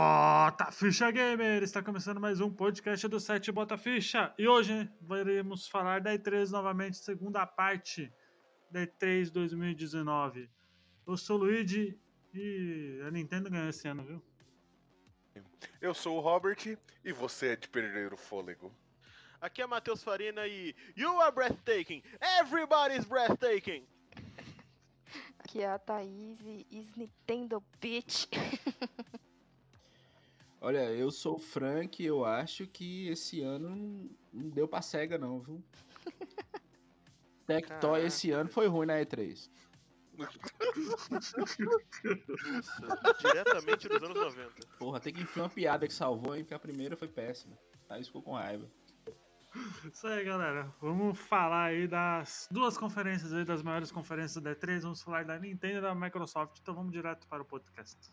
Bota Ficha Gamer! Está começando mais um podcast do site Bota Ficha. E hoje iremos falar da E3 novamente, segunda parte da E3 2019. Eu sou o Luigi e a Nintendo ganhou esse ano, viu? Eu sou o Robert e você é de perder o fôlego. Aqui é Matheus Farina e You are breathtaking! Everybody's breathtaking! Aqui é a Thaís e is Nintendo Bitch. Olha, eu sou o Frank e eu acho que esse ano não, não deu pra cega não, viu? Tectoy esse ano foi ruim na E3. Diretamente dos anos 90. Porra, tem que enfiar uma piada que salvou, hein? Porque a primeira foi péssima. Aí ficou com raiva. Isso aí, galera. Vamos falar aí das duas conferências aí, das maiores conferências da E3. Vamos falar da Nintendo e da Microsoft. Então vamos direto para o podcast.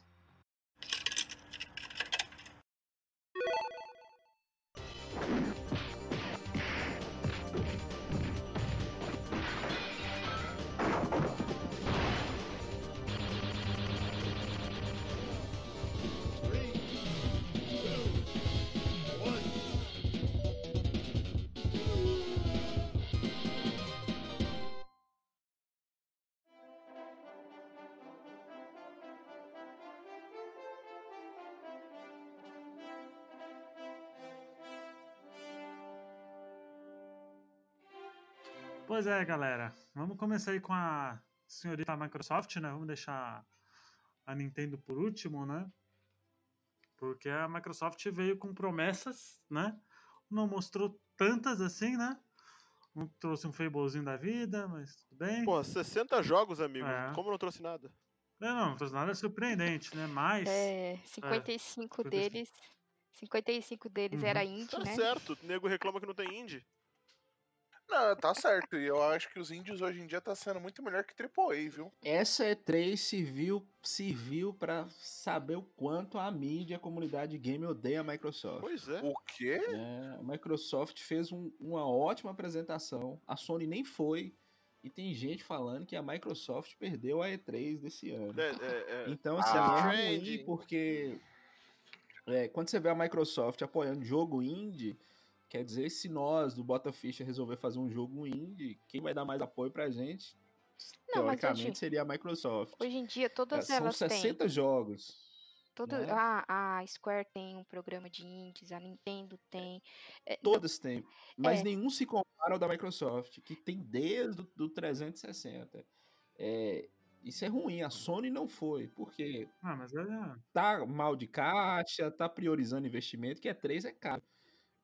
Pois é, galera. Vamos começar aí com a senhorita Microsoft, né? Vamos deixar a Nintendo por último, né? Porque a Microsoft veio com promessas, né? Não mostrou tantas assim, né? Não trouxe um Fablezinho da vida, mas tudo bem. Pô, 60 jogos, amigo. É. Como não trouxe nada? É, não, não trouxe nada surpreendente, né? Mas. É, 55 É, deles. 55 deles Uhum. era indie, Tá né? certo, o nego reclama que não tem indie. Não, tá certo. E eu acho que os índios hoje em dia tá sendo muito melhor que AAA, viu? Essa E3 serviu, serviu para saber o quanto a mídia a comunidade game odeia a Microsoft. Pois é. O quê? É, a Microsoft fez um- uma ótima apresentação, a Sony nem foi, e tem gente falando que a Microsoft perdeu a E3 desse ano. É, é, é. Então, assim, Ah. é ruim porque é, quando você vê a Microsoft apoiando jogo indie, quer dizer, se nós do Bota Ficha resolver fazer um jogo indie, quem vai dar mais apoio pra gente, Não, mas teoricamente, hoje, seria a Microsoft. hoje em dia todas São elas têm. 60 jogos. Todo, né? a, a Square tem um programa de indies, a Nintendo tem. É, Todas têm. Mas É. nenhum se compara ao da Microsoft, que tem desde o do 360. É, isso é ruim. A Sony não foi. Porque Ah, mas é. tá mal de caixa, tá priorizando investimento, que é 3 é caro.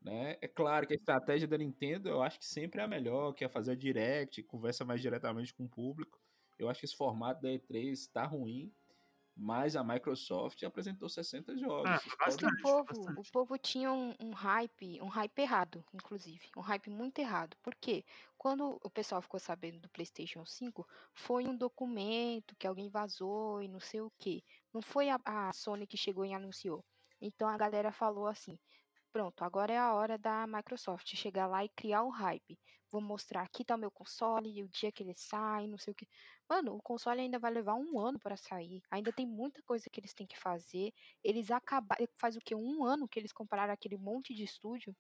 Né? É claro que a estratégia da Nintendo eu acho que sempre é a melhor, que é fazer a direct, conversa mais diretamente com o público. Eu acho que esse formato da E3 tá ruim, mas a Microsoft apresentou 60 jogos. Ah, bastante. podem- o povo, bastante. o povo tinha um, um hype, um hype errado, inclusive. Um hype muito errado. Por quê? Quando o pessoal ficou sabendo do PlayStation 5, foi um documento que alguém vazou e não sei o quê. Não foi a, a Sony que chegou e anunciou. Então a galera falou assim: pronto, agora é a hora da Microsoft chegar lá e criar o hype. Vou mostrar aqui tá o meu console, o dia que ele sai, não sei o que. Mano, o console ainda vai levar um ano para sair. Ainda tem muita coisa que eles têm que fazer. Eles acabaram. Faz o que? Um ano que eles compraram aquele monte de estúdio.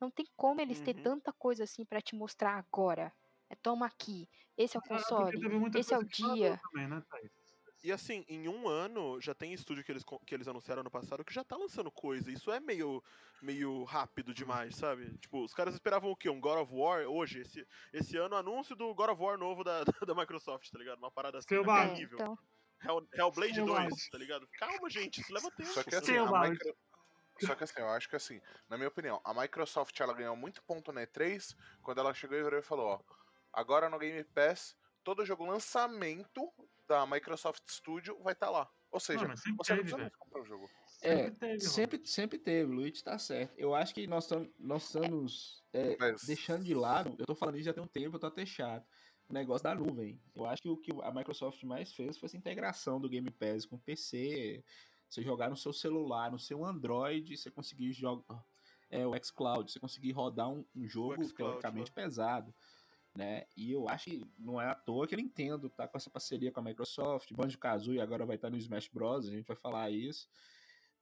Não tem como eles ter Uhum. tanta coisa assim para te mostrar agora. É, toma aqui. Esse é o Ah, porque console. muita Esse é o dia. Também, né, Thaís? E assim, em um ano, já tem estúdio que eles, que eles anunciaram ano passado que já tá lançando coisa. Isso é meio, meio rápido demais, sabe? Tipo, os caras esperavam o quê? Um God of War hoje? Esse, esse ano, anúncio do God of War novo da, da Microsoft, tá ligado? Uma parada assim. É, nível. então, Hell, Hellblade Scale 2, Bound. tá ligado? Calma, gente, isso leva tempo. Só que assim. Micro... Só que assim, eu acho que assim, na minha opinião, a Microsoft ela ganhou muito ponto na E3 quando ela chegou e virou e falou, ó, agora no Game Pass, todo jogo lançamento da Microsoft Studio vai estar lá. Ou seja, Não, sempre você não teve, precisa velho. mais comprar o jogo. É, teve, sempre, sempre teve, o Luiz tá certo. Eu acho que nós estamos nós estamos é, Mas- deixando de lado, eu tô falando isso já tem um tempo, eu tô até chato, o negócio da nuvem. Eu acho que o que a Microsoft mais fez foi essa integração do Game Pass com o PC, você jogar no seu celular, no seu Android, você conseguir jogar é, o xCloud, você conseguir rodar um, um jogo teoricamente pesado. Né? E eu acho que não é à toa que a Nintendo tá com essa parceria com a Microsoft, Banjo-Kazooie agora vai estar no Smash Bros, a gente vai falar isso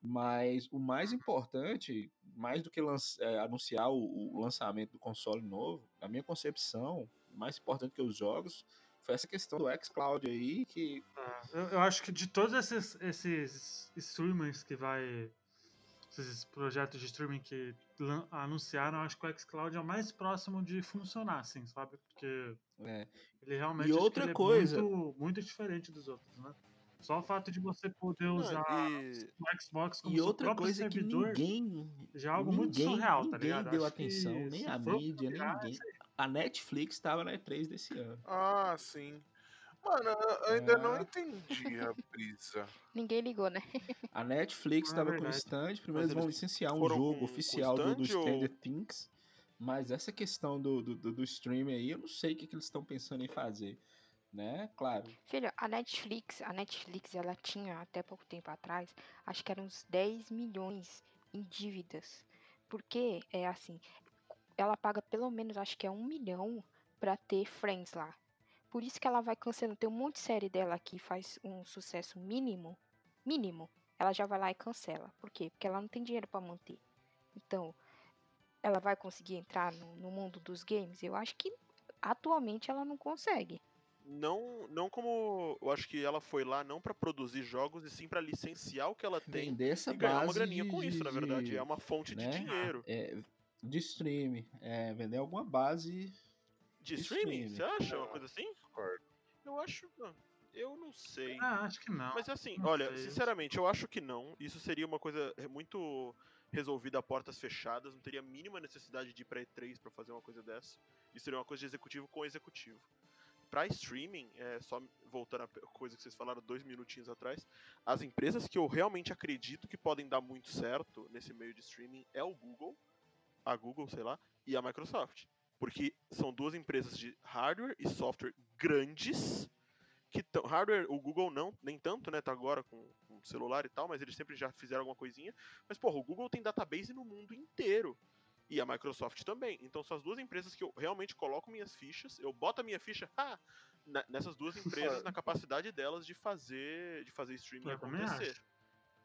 Mas o mais importante, mais do que é, anunciar o, o lançamento do console novo, na minha concepção, mais importante que os jogos, foi essa questão do xCloud aí, que É, eu, eu acho que de todos esses, esses streamers que vai. Esses projetos de streaming que anunciaram, acho que o xCloud é o mais próximo de funcionar, assim, sabe? Porque é, ele realmente E que outra ele é coisa- muito, muito diferente dos outros, né? Só o fato de você poder Não, usar e- o Xbox como e seu outra próprio coisa que servidor ninguém, já é algo muito ninguém, surreal, tá ninguém ligado? deu Acho que atenção, nem a mídia, nem ninguém. A Netflix estava na E3 desse ano. Ah, sim. Mano, eu ainda não É. entendi a brisa. Ninguém ligou, né? A Netflix É estava com o stand, primeiro eles vão licenciar um jogo com oficial do, do stand ou- Stranger Things, mas essa questão do, do, do, do streaming aí, eu não sei o que, que eles estão pensando em fazer, né? Claro, Filho, a Netflix, a Netflix, ela tinha até pouco tempo atrás, acho que eram uns 10 milhões em dívidas. Porque é assim, ela paga pelo menos, acho que é um milhão pra ter Friends lá. Por isso que ela vai cancelando. Tem um monte de série dela que faz um sucesso mínimo, mínimo. Ela já vai lá e cancela. Por quê? Porque ela não tem dinheiro pra manter. Então, ela vai conseguir entrar no, no mundo dos games? Eu acho que atualmente ela não consegue. Não, não como. Eu acho que ela foi lá não pra produzir jogos, e sim pra licenciar o que ela tem vender essa e ganhar base uma graninha de, com isso, de- na verdade. de- É uma fonte né? de dinheiro. é, de streaming, é, vender alguma base De streaming? Você acha uma coisa assim? Eu acho. Eu não sei. Ah, acho que não. Mas assim, não olha, sei. sinceramente, eu acho que não. Isso seria uma coisa muito resolvida a portas fechadas. Não teria a mínima necessidade de ir pra E3 pra fazer uma coisa dessa. Isso seria uma coisa de executivo com executivo. Pra streaming, é, só voltando a pe- coisa que vocês falaram dois minutinhos atrás, as empresas que eu realmente acredito que podem dar muito certo nesse meio de streaming é o Google, a Google, sei lá, e a Microsoft. Porque são duas empresas de hardware e software grandes que tão, hardware, o Google não, nem tanto, né? Tá agora com, com celular e tal, mas eles sempre já fizeram alguma coisinha. Mas, porra, o Google tem database no mundo inteiro. E a Microsoft também. Então são as duas empresas que eu realmente coloco minhas fichas, eu boto a minha ficha na- nessas duas empresas, na capacidade delas de fazer de fazer streaming acontecer.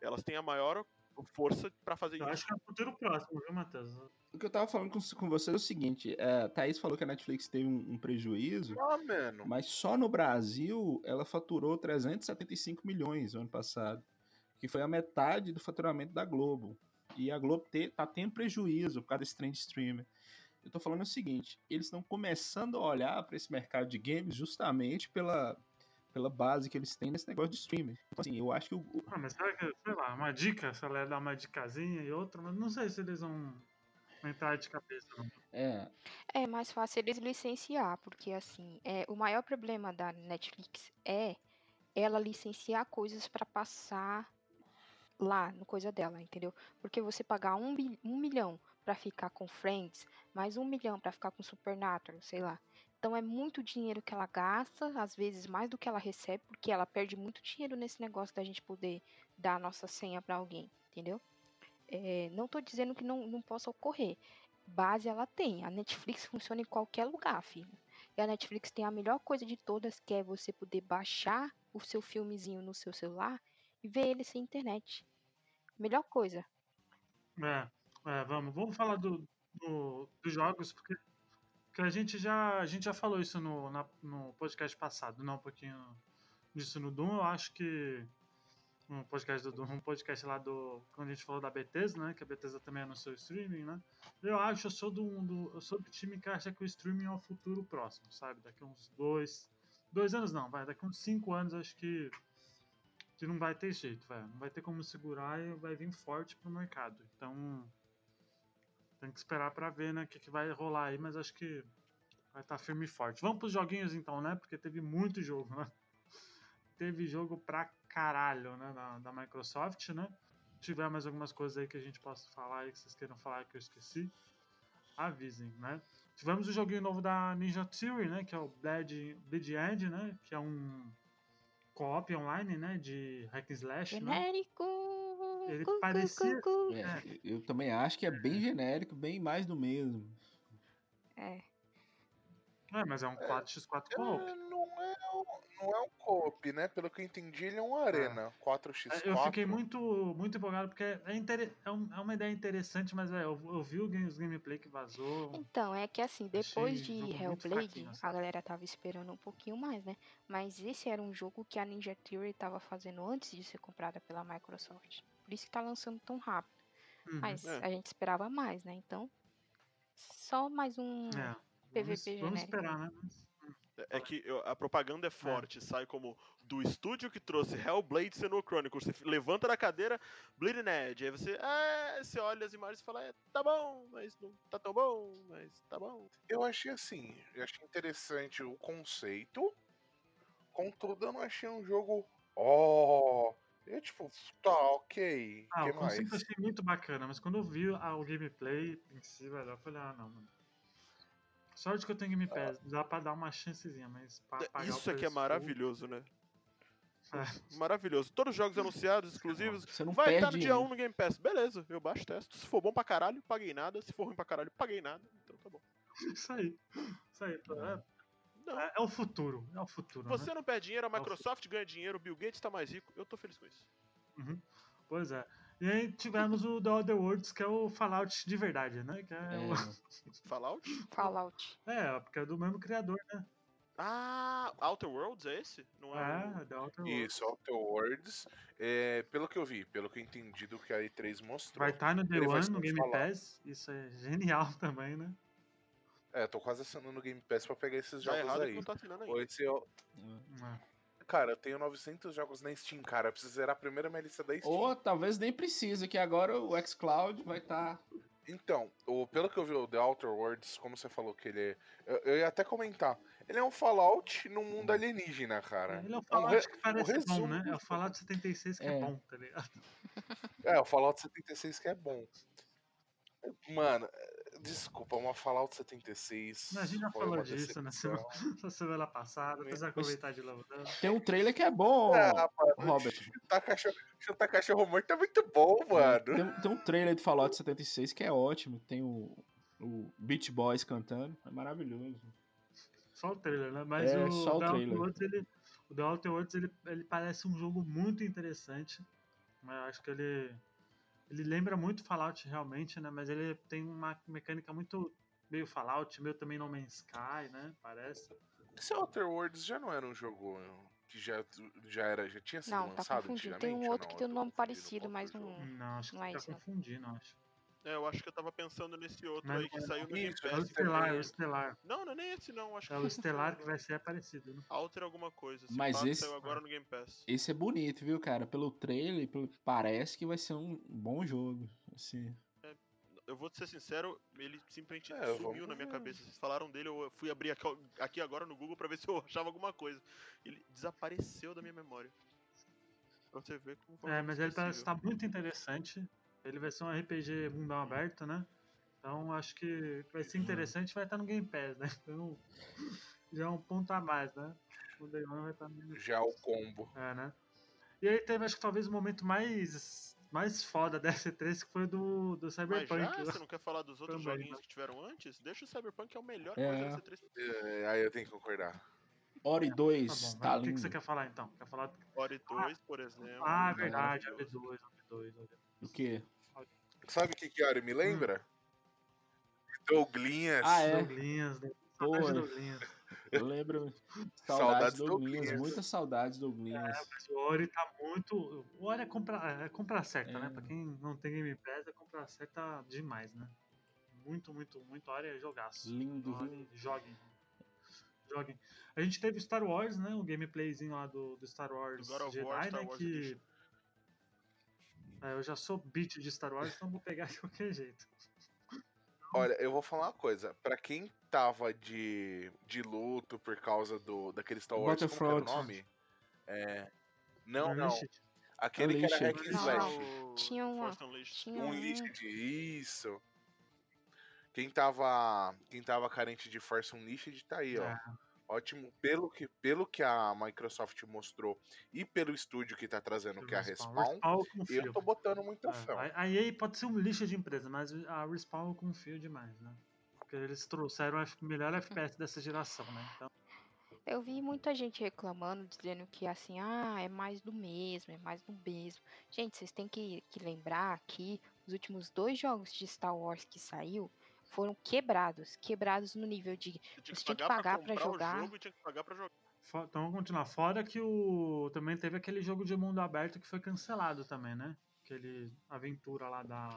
Elas têm a maior força pra fazer Eu isso. acho que é o futuro próximo, viu, Matheus? O que eu tava falando com, com você é o seguinte, é, a Thaís falou que a Netflix teve um, um prejuízo, Ah, mano. mas só no Brasil ela faturou 375 milhões no ano passado, que foi a metade do faturamento da Globo. E a Globo te, tá tendo prejuízo por causa desse trend streamer. Eu tô falando o seguinte, eles estão começando a olhar para esse mercado de games justamente pela, pela base que eles têm nesse negócio de streaming. Então, assim, eu acho que o, Ah, mas será que, sei lá, uma dica, se ela ia dar uma dicasinha e outra, mas não sei se eles vão entrar de cabeça. Não. é, É mais fácil eles licenciar, porque assim, é, o maior problema da Netflix é ela licenciar coisas pra passar lá no coisa dela, entendeu? Porque você pagar um, um milhão pra ficar com Friends, mais um milhão pra ficar com Supernatural, sei lá. Então é muito dinheiro que ela gasta, às vezes mais do que ela recebe, porque ela perde muito dinheiro nesse negócio da gente poder dar a nossa senha pra alguém, entendeu? É, não tô dizendo que não, não possa ocorrer. Base ela tem. A Netflix funciona em qualquer lugar, filho. E a Netflix tem a melhor coisa de todas, que é você poder baixar o seu filmezinho no seu celular e ver ele sem internet. Melhor coisa. É, é, vamos, vamos falar do, do- dos jogos, porque, porque a, gente já, a gente já falou isso no, na- no podcast passado, não um pouquinho disso no Doom, eu acho que no podcast do Doom, um podcast lá do, quando a gente falou da Bethesda, né, que a Bethesda também anunciou o streaming, né, eu acho, eu sou do, do, eu sou do time que acha que o streaming é o futuro próximo, sabe, daqui uns dois, dois anos não, vai, daqui uns cinco anos acho que que não vai ter jeito, velho. Não vai ter como segurar e vai vir forte pro mercado. Então, tem que esperar pra ver, né, o que, que vai rolar aí, mas acho que vai estar firme e forte. Vamos pros joguinhos então, né? Porque teve muito jogo, né? Teve jogo pra caralho, né, da, da Microsoft, né? Se tiver mais algumas coisas aí que a gente possa falar aí, que vocês queiram falar que eu esqueci, avisem, né? Tivemos o joguinho novo da Ninja Theory, né, que é o Bleed, Bleed End, né, que é um co-op online, né, de hack and slash, né? Ele cu, parecia- cu, cu. é, eu também acho que é bem genérico, bem mais do mesmo. É. É, mas é um 4x4 co-op. É, não, é, um- não é um co-op, né? Pelo que eu entendi, ele é um arena. 4x4. É, Eu fiquei muito, muito empolgado, porque é, inter... é, um- é uma ideia interessante, mas eu, eu vi os gameplay que vazou. Então, é que assim, depois de Hellblade, assim. a galera tava esperando um pouquinho mais, né? Mas esse era um jogo que a Ninja Theory tava fazendo antes de ser comprada pela Microsoft. Por isso que tá lançando tão rápido. Uhum. Mas É. a gente esperava mais, né? Então, só mais um. É, PVP vamos, vamos genérico. esperar, né? Mas- É- É que a propaganda é forte, sai como do estúdio que trouxe Hellblade Senua Chronicles. Você levanta da cadeira, Bleeding Edge. Aí você, é, você olha as imagens e fala, é, tá bom, mas não tá tão bom, mas tá bom. Eu achei assim, eu achei interessante o conceito. Contudo, eu não achei um jogo. Ó. eu tipo, tá, ok. Ah, que o conceito eu mais? achei muito bacana, mas quando eu vi ah, o gameplay em si, velho, eu falei, ah, não, mano. Sorte que eu tenho Game Pass, dá pra dar uma chancezinha, mas pra pagar o Isso aqui é maravilhoso, né? É. Maravilhoso. Todos os jogos anunciados, exclusivos, Você não vai estar no dia hein? 1 no Game Pass. Beleza, eu baixo testo. Se for bom pra caralho, paguei nada. Se for ruim pra caralho, paguei nada. Então tá bom. Isso aí. Isso aí. É, Não. é- é o futuro. É o futuro. Você né? não perde dinheiro, a É Microsoft ganha dinheiro, o Bill Gates tá mais rico. Eu tô feliz com isso. Uhum. Pois é. E aí tivemos o The Other Worlds, que é o Fallout de verdade, né? Que é, É, o- Fallout? Fallout. é, porque é do mesmo criador, né? Ah, Outer Worlds é esse? Não é? o- É, The Outer Worlds. Isso, Outer Worlds. É, pelo que eu vi, pelo que eu entendi do que a E3 mostrou. Vai estar no Day Ele vai One, no Game Fallout. Pass. Isso é genial também, né? É, tô quase assinando no Game Pass pra pegar esses é jogos aí. não tá assinando esse eu- É. Cara, eu tenho 900 jogos na Steam, cara. Eu preciso zerar a primeira minha lista da Steam. Ou talvez nem precise, que agora o xCloud vai tá estar. Então, o, pelo que eu vi, o The Outer Worlds, como você falou que ele é. Eu, eu ia até comentar. Ele é um Fallout num mundo alienígena, cara. Ele é o um Fallout re- que parece bom, resumo né? É o Fallout 76 que é, É. bom, tá ligado? É, o Fallout 76 que é bom. Mano, é, desculpa, uma Fallout 76. Mas a gente já falou disso na semana, na semana passada, precisa aproveitar de novo. né? Tem um trailer que é bom, Ah, mano, Robert. chutar cachorro, chutar cachorro morto é muito bom, mano. Tem, tem um trailer de Fallout 76 que é ótimo. Tem o, o Beach Boys cantando. É maravilhoso. Só o trailer, né? Mas É, o, só o trailer. Worlds, ele, o The Outer Worlds, ele, ele parece um jogo muito interessante. Mas eu acho que ele, ele lembra muito Fallout realmente, né? Mas ele tem uma mecânica muito meio Fallout, meio também No Man's Sky, né? Parece. Esse Outer Worlds já não era um jogo que já, já era, já tinha sido Não, tá lançado confundindo. Tem um outro que tem um nome parecido, mas não. Não, acho que Não é tá isso, não. confundindo, acho. É, eu acho que eu tava pensando nesse outro Mas aí que saiu no Game isso, É o Pass. Estelar, é o. Estelar. Não, não é nem esse não. Acho É que o Estelar que vai ser parecido, né? Alter alguma coisa. Esse Mas esse- saiu agora no Game Pass. Esse é bonito, viu, cara? Pelo trailer, pelo parece que vai ser um bom jogo. Assim. Eu vou ser sincero, ele simplesmente É, sumiu vamos na minha cabeça. Vocês falaram dele, eu fui abrir aqui, aqui agora no Google pra ver se eu achava alguma coisa. Ele desapareceu da minha memória. Pra você ver como foi É, mas ele parece estar muito interessante. Ele vai ser um RPG mundão aberto, né? Então acho que vai ser interessante vai estar no Game Pass, né? Então já é um ponto a mais, né? O Day One vai estar no Já o combo. É, né? E aí teve, acho que talvez o momento mais, mais foda da S3 que foi do, do Mas Cyberpunk. já, né? você não quer falar dos outros Também, joguinhos né? que tiveram antes? Deixa o Cyberpunk, que é o melhor É. coisa da C3. É, aí eu tenho que concordar. Ori Tá 2, bom, tá mas o que, lindo. que você quer falar então? Quer falar. Ori 2, por exemplo. Ah, é verdade, maravilhoso. AB2, AB2. O quê? Sabe o que que Ari me lembra? Douglinhas. Ah, é. Douglinhas, né? De Douglinhas. eu lembro. Saudades Saudades do do Oglinhas, Oglinhas. muitas saudades do Oglinhas. Mas o Ori tá muito. O Ori é compra, é compra certa, É. né? Pra quem não tem Game Pass, é compra certa demais, né? Muito, muito, muito. Ori é jogaço. Lindo? Ori, joguem. Joguem. A gente teve Star Wars, né? O gameplayzinho lá do, do Star Wars God of Jedi, War, Star né? Wars que. Edition. É, eu já sou beat de Star Wars, então vou pegar de qualquer jeito. Olha, eu vou falar uma coisa. Pra quem tava de, de luto por causa do daquele Star Wars, como que era o nome? É... Não, não. Unleashed. Aquele que era Unleashed. hack and slash. O Tinha Unleashed. Tinha Um um. Unleashed, isso. Quem tava, quem tava carente de Force Unleashed tá aí, ó. É. Ótimo. Pelo que, pelo que a Microsoft mostrou e pelo estúdio que tá trazendo, que é a Respawn, Respawn eu confio. eu tô botando muita É, fé. a- a EA pode ser um lixo de empresa, mas a Respawn eu confio demais, né? Porque eles trouxeram o melhor FPS dessa geração, né? Então, Eu vi muita gente reclamando, dizendo que assim, ah, é mais do mesmo, é mais do mesmo. Gente, vocês têm que, que lembrar que os últimos dois jogos de Star Wars que saiu foram quebrados. Quebrados no nível de. Tinha Você que tinha que pagar pra jogar. jogo tinha que pagar pra jogar. então vamos continuar. Fora que o. Também teve aquele jogo de mundo aberto que foi cancelado também, né? Aquele aventura lá da.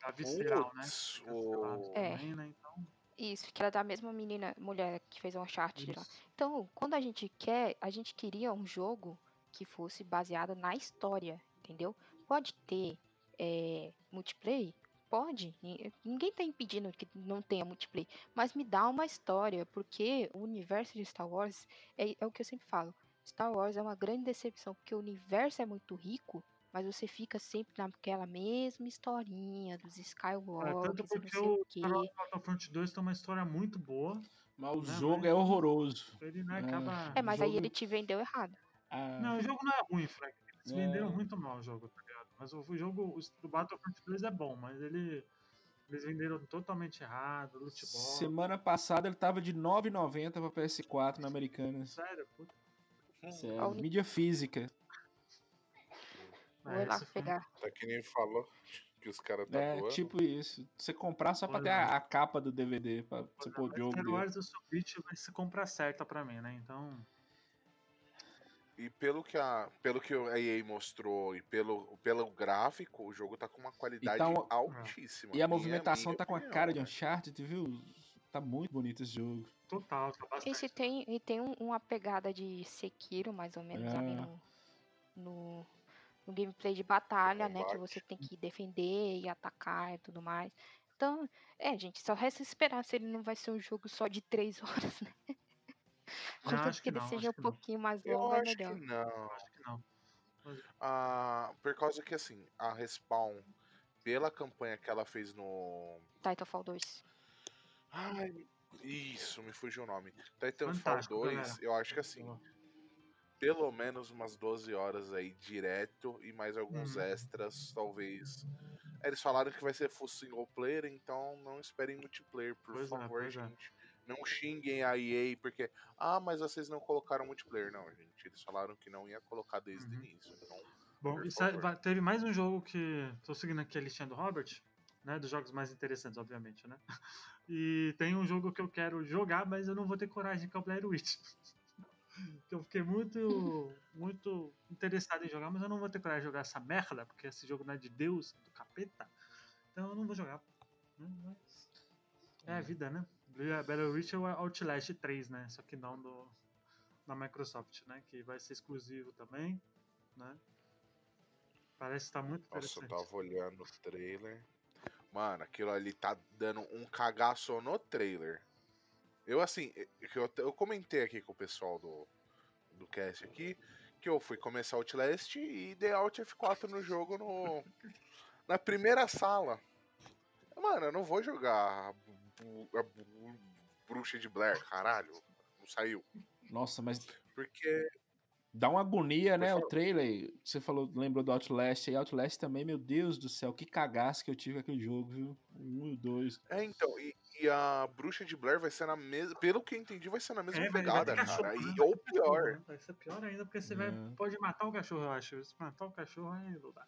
Da Visceral, né? Putz, Foi cancelado É. também, né? Então. Isso, que era da mesma menina, mulher que fez um chat lá. Isso. Então, quando a gente quer, a gente queria um jogo que fosse baseado na história, entendeu? Pode ter é, multiplayer? Pode. Ni- Ninguém tá impedindo que não tenha multiplayer. Mas me dá uma história, porque o universo de Star Wars é, é o que eu sempre falo. Star Wars é uma grande decepção, porque o universo é muito rico, mas você fica sempre naquela mesma historinha dos É, Skywalkers tanto e não porque sei o. Star Wars Battlefront 2 tem uma história muito boa. Mas o Né, jogo mas- é horroroso. Ele né, É. acaba. É, mas aí jogo- ele te vendeu errado. Ah, Não, o jogo não é ruim, Frank. Eles É. venderam muito mal o jogo, tá? Mas o, o jogo o, do Battlefront 2 é bom, mas ele. Eles venderam totalmente errado, loot box. Semana passada ele tava de 9,90 pra PS4 na Americanas. Sério, puta. Sério. Mídia física. Vou É, lá foi- pegar. Tá que nem falou que os caras tá É, voando. tipo isso. Você comprar só pra Pois ter é. a, a capa do DVD, pra você pôr o jogo Star. Wars do Switch vai ser compra certa pra mim, né? Então. E pelo que a, pelo que a EA mostrou e pelo, pelo gráfico, o jogo tá com uma qualidade Então, altíssima. E a movimentação tá com a cara de? Uncharted, viu? Tá muito bonito esse jogo. Total, tá bastante. Esse tem, e tem um- uma pegada de Sekiro, mais ou menos, ali É. no, no, no gameplay de batalha, né? Que você tem que defender e atacar e tudo mais. Então, é, gente, só resta esperar se ele não vai ser um jogo só de três horas, né? Contanto acho que ele não, seja um não. pouquinho mais longo, é melhor. não. Acho que não. Ah, por causa que assim, a Respawn, pela campanha que ela fez no. Titanfall 2. Ai, isso, me fugiu o nome. Titanfall Fantástico, 2, galera. eu acho que assim, pelo menos umas 12 horas aí direto e mais alguns Uhum. extras, talvez. Eles falaram que vai ser full single player, então não esperem multiplayer, por Pois é, favor, é. gente. Não xinguem a EA porque, ah, mas vocês não colocaram multiplayer. Não, gente, eles falaram que não ia colocar desde o Uhum. início. Então, Bom, teve mais um jogo que. Tô seguindo aqui a listinha do Robert, né? Dos jogos mais interessantes, obviamente, né? E tem um jogo que eu quero jogar, mas eu não vou ter coragem, que é o Blair Witch. que eu fiquei muito, muito interessado em jogar, mas eu não vou ter coragem de jogar essa merda, porque esse jogo não é de Deus, é do capeta. Então eu não vou jogar. né? Mas É a vida, né? Battle Witch é o Outlast 3, né? Só que não do, da Microsoft, né? Que vai ser exclusivo também, né? Parece estar muito Nossa, eu interessante. tava olhando o trailer. Mano, aquilo ali tá dando um cagaço no trailer. Eu, assim, é que eu, eu comentei aqui com o pessoal do, do cast aqui que eu fui começar Outlast e dei Alt F4 no jogo no, na primeira sala. Mano, eu não vou jogar a, Bruxa de Blair, caralho. Não saiu. Nossa, mas Porque dá uma agonia, né? O trailer. Você falou, lembrou do Outlast. E Outlast também, meu Deus do céu, que cagaço que eu tive com aquele jogo, viu? Um e dois. É, então, e, e a Bruxa de Blair vai ser na mesma. Pelo que eu entendi, vai ser na mesma É, vai- vai pegada, cara. né? E, ou pior. Vai ser pior ainda, porque você vai, É. pode matar o cachorro, eu acho. Se matar o cachorro, aí não dá.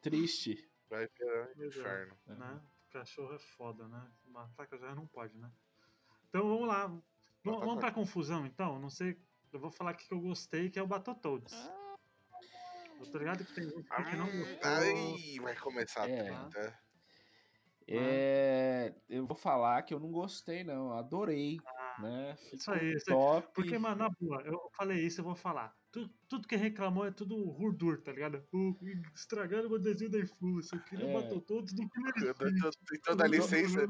Triste. Vai virar um é. inferno. né? Cachorro é foda, né? Matar cachorro não pode, né? Então vamos lá. Vamos, Matar vamos pra pode. confusão, então? Não sei. Eu vou falar aqui que eu gostei, que é o Battletoads. Eu tô ligado que tem gente que não gostou. Aí vai começar a É. treta. É, eu vou falar que eu não gostei, não. Adorei, né? isso Ficou aí, isso aí. top. Porque, mano, na boa, eu falei isso, eu vou falar. Tu- tudo que reclamou é tudo hurdur, tá ligado? O- Estragaram o desenho da influência. Eu queria É. Do Eu dou- Street. dou- Então dá licença,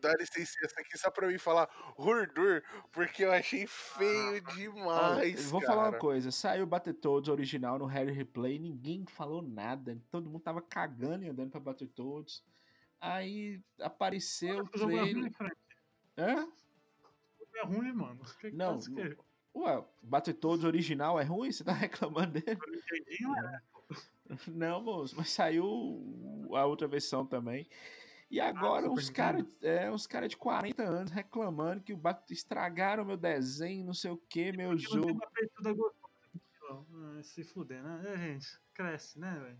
dá licença aqui só pra mim falar Hurdur, porque eu achei feio Ó, demais. eu vou falar uma cara. coisa, saiu o Battletoads original no Harry Replay, ninguém falou nada, todo mundo tava cagando e andando pra Battletoads. Aí apareceu o O é ruim, trailer. Frank. Hã? O é ruim, mano. O que que Não, Ué, Battletoads original é ruim? Você tá reclamando dele? O Nintendinho é. Não, moço, mas saiu a outra versão também. E agora Super uns caras é, uns cara de 40 anos reclamando que o Bat- estragaram meu desenho, não sei o que, meu Porque não tem jogo. uma gostosa. Ah, se fuder, né? É, gente, cresce, né, velho?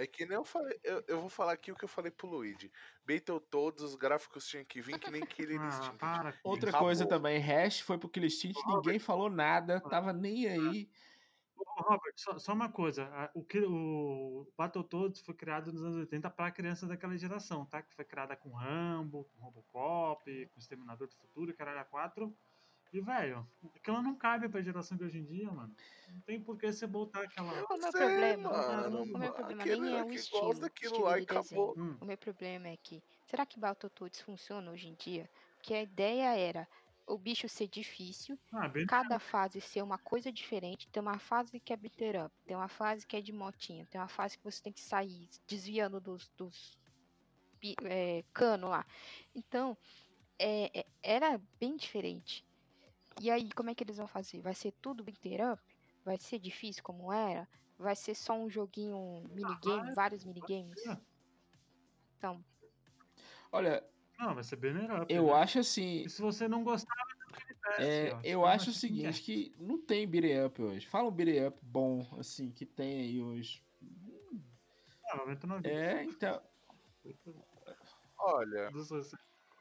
É que nem eu falei, eu, eu vou falar aqui o que eu falei pro Luigi. Battletoads, os gráficos tinham que vir que nem Killer Ah, Instinct. para. com Outra. Acabou. coisa também, Hash foi pro Kill Instinct, ninguém falou nada, tava nem aí. Robert, só, só uma coisa. O, que, o Battletoads foi criado nos anos 80 pra criança daquela geração, tá? Que foi criada com Rambo, com Robocop, com Exterminador do Futuro, Caralho 4. E, velho, aquilo não cabe pra geração de hoje em dia, mano. Não tem por que você botar aquela. O meu Sei, problema, mano, o meu problema aquele nem é o que estilo, estilo lá de acabou. Hum, O meu problema é que, será que Battletoads funciona hoje em dia? Porque a ideia era o bicho ser difícil, ah, bem. cada fase ser uma coisa diferente. Tem uma fase que é beater up, tem uma fase que é de motinha, tem uma fase que você tem que sair desviando dos, dos é, cano lá. Então, é, é- era bem diferente. E aí, como é que eles vão fazer? Vai ser tudo beater up? Vai ser difícil como era? Vai ser só um joguinho, um minigame, vários minigames? ser. Então, Olha, Não, vai ser banner up. eu né? acho assim, E se você não gostar, é, eu acho o seguinte, que não tem beat'em up hoje. Fala um beat'em up bom, assim, que tem aí hoje. Ah, 99 É, então, Olha,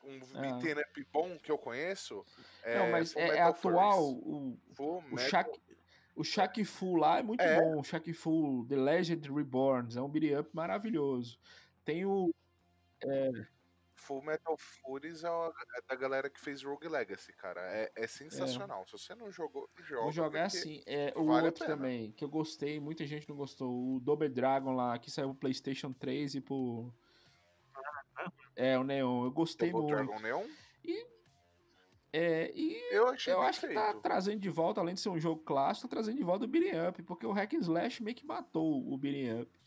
um beat'em up bom que eu conheço é não, mas é, é atual, o, Full o Shaq, o Shaq Fu lá é muito É. bom, o Shaq Fu The Legend Reborn, é um beat'em up maravilhoso. Tem o, Full Metal Furies é, é da galera que fez Rogue Legacy, cara. É, é sensacional. Se você não jogou, joga. vou jogar porque- assim, é, o vale outro também, que eu gostei, muita gente não gostou, o Double Dragon lá, que saiu pro Playstation 3 e pro... É, o Neon, eu gostei Double muito. Dragon Neon, É, e eu achei eu acho que tá trazendo de volta, além de ser um jogo clássico, tá trazendo de volta o beat'em up, porque o Hack and Slash meio que matou o beat'em up.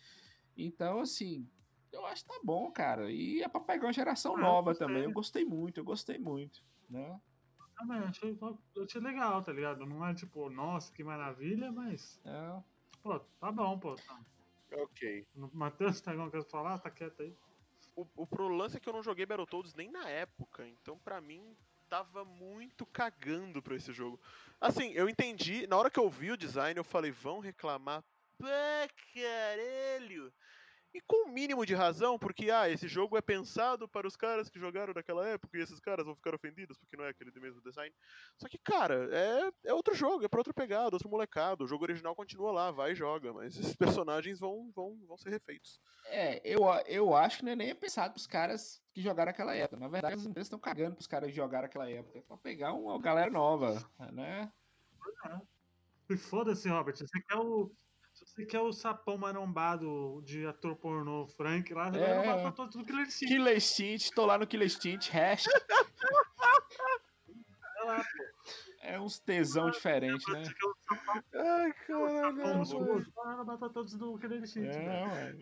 Então, assim, eu acho que tá bom, cara. E é pra pegar uma geração Ah, eu nova gostei. também. Eu gostei muito, eu gostei muito, né? Também, achei, eu achei legal, tá ligado? Não é tipo, nossa, que maravilha, mas. É, Pô, tá bom, pô. Tá. Ok. O Matheus, tem alguma coisa pra falar? Tá quieto aí. O, o pro lance é que eu não joguei Battletoads nem na época, então pra mim tava muito cagando pra esse jogo. Assim, eu entendi, na hora que eu vi o design, eu falei, vão reclamar pra caralho. E com o mínimo de razão, porque ah, esse jogo é pensado para os caras que jogaram naquela época e esses caras vão ficar ofendidos porque não é aquele do mesmo design. Só que, cara, é, é outro jogo, é pra outra pegada, outro molecado. O jogo original continua lá, vai e joga, mas esses personagens vão, vão, vão ser refeitos. É, eu, eu acho que não é nem pensado pros caras que jogaram aquela época. Na verdade, as empresas estão cagando pros caras que jogaram aquela época. É pra pegar uma galera nova, né? E foda-se, Robert. Você quer o. Você quer o sapão marombado de ator pornô Frank lá, É. roubar pra todo que ele ensina. Killer Instinct, tô lá no Killer Instinct, hash. É uns tesão diferente, né? Ai, caralho. todos do ele ensina. É, ué.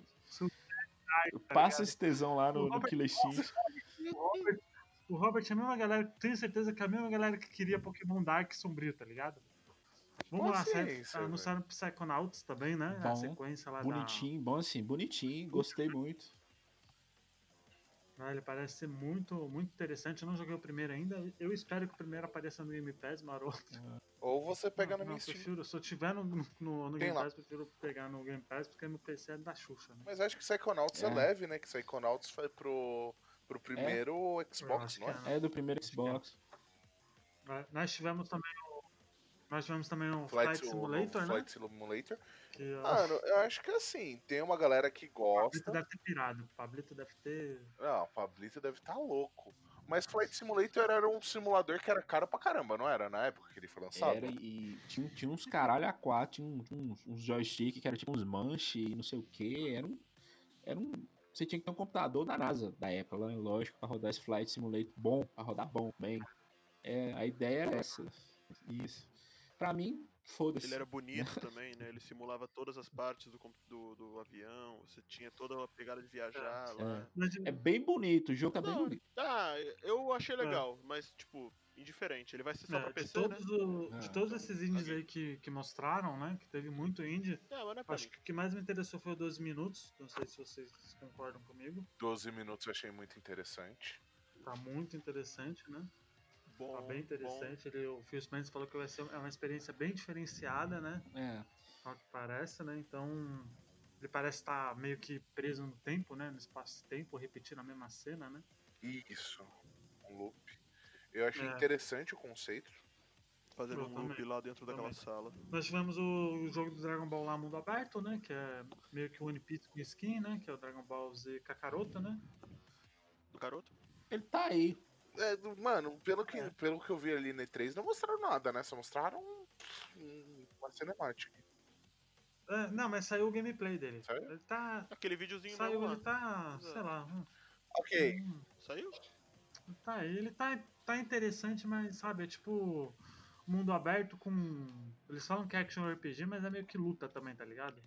Tá Passa esse tesão lá no, no Killer Instinct. O Robert é a mesma galera, tenho certeza que é a mesma galera que queria Pokémon Dark sombrio, tá ligado? Vamos lá, sai- Paciência, anunciaram Psychonauts também, né? a Bom, sequência lá Bonitinho, bom assim, bonitinho, gostei muito. da. Ah, ele parece ser muito, muito interessante. Eu não joguei o primeiro ainda. Eu espero que o primeiro apareça no Game Pass, maroto. Ou você pega no não, Steam. prefiro, se eu tiver no, no, no Game lá. Pass, prefiro pegar no Game Pass, porque meu PC é da Xuxa, né? Mas acho que Psychonauts é, É. leve, né? Que Psychonauts foi pro, pro primeiro Xbox, acho não é? é. É do primeiro Xbox. Né? Nós tivemos também o. Nós tivemos também o Flight, Flight Simulator, o, né? Flight Simulator. Que Mano, eu acho que assim, tem uma galera que o Pablito gosta. deve ter pirado. O Pablito deve ter. Não, o Pablito deve estar louco. Mas Flight Simulator era um simulador que era caro pra caramba, não era? Na época que ele foi lançado? Era e tinha, tinha uns caralho a quatro, tinha um- uns, uns joystick que era tipo uns manche e não sei o que. Era um, era um. Você tinha que ter um computador da NASA da época, lá, lógico, pra rodar esse Flight Simulator bom, pra rodar bom, bem. É, a ideia era essa. Isso. Pra mim, foda-se. Ele era bonito também, né? Ele simulava todas as partes do, do, do avião, você tinha toda a pegada de viajar lá. Mas, É bem bonito, o jogo tá bem bonito. Ah, eu achei É. legal, mas tipo, indiferente. Ele vai ser só É, pra de, PC, né? todos o- Ah, de todos esses indies ok. aí que, que mostraram, né? Que teve muito indie. É, é Acho mim. que o que mais me interessou foi o 12 minutos. Não sei se vocês concordam comigo. 12 minutos eu achei muito interessante. Tá muito interessante, né? Bom, Tá bem bom. interessante. Ele, o Phil Spencer falou que vai ser é uma experiência bem diferenciada, né? É. Ao que parece, né? Então, ele parece estar meio que preso no tempo, né? No espaço-tempo, repetindo a mesma cena, né? Isso. Um loop. Eu achei É. interessante o conceito. Fazendo um loop também, lá dentro daquela também. sala. Nós tivemos o, o jogo do Dragon Ball lá, mundo aberto, né? Que é meio que o One Piece com skin, né? Que é o Dragon Ball Z Kakaroto, né? Do garoto? Ele tá aí. É, mano, pelo que, É. pelo que eu vi ali na E3, não mostraram nada, né? Só mostraram um- uma cinemática. É, não, mas saiu o gameplay dele. Saiu? Ele tá. Aquele videozinho Saiu, ele tá. Exato. Sei lá. hum, Ok. hum, Saiu? Tá aí, ele tá, tá interessante, mas sabe, é tipo mundo aberto com. Eles falam que é action RPG, mas é meio que luta também, tá ligado?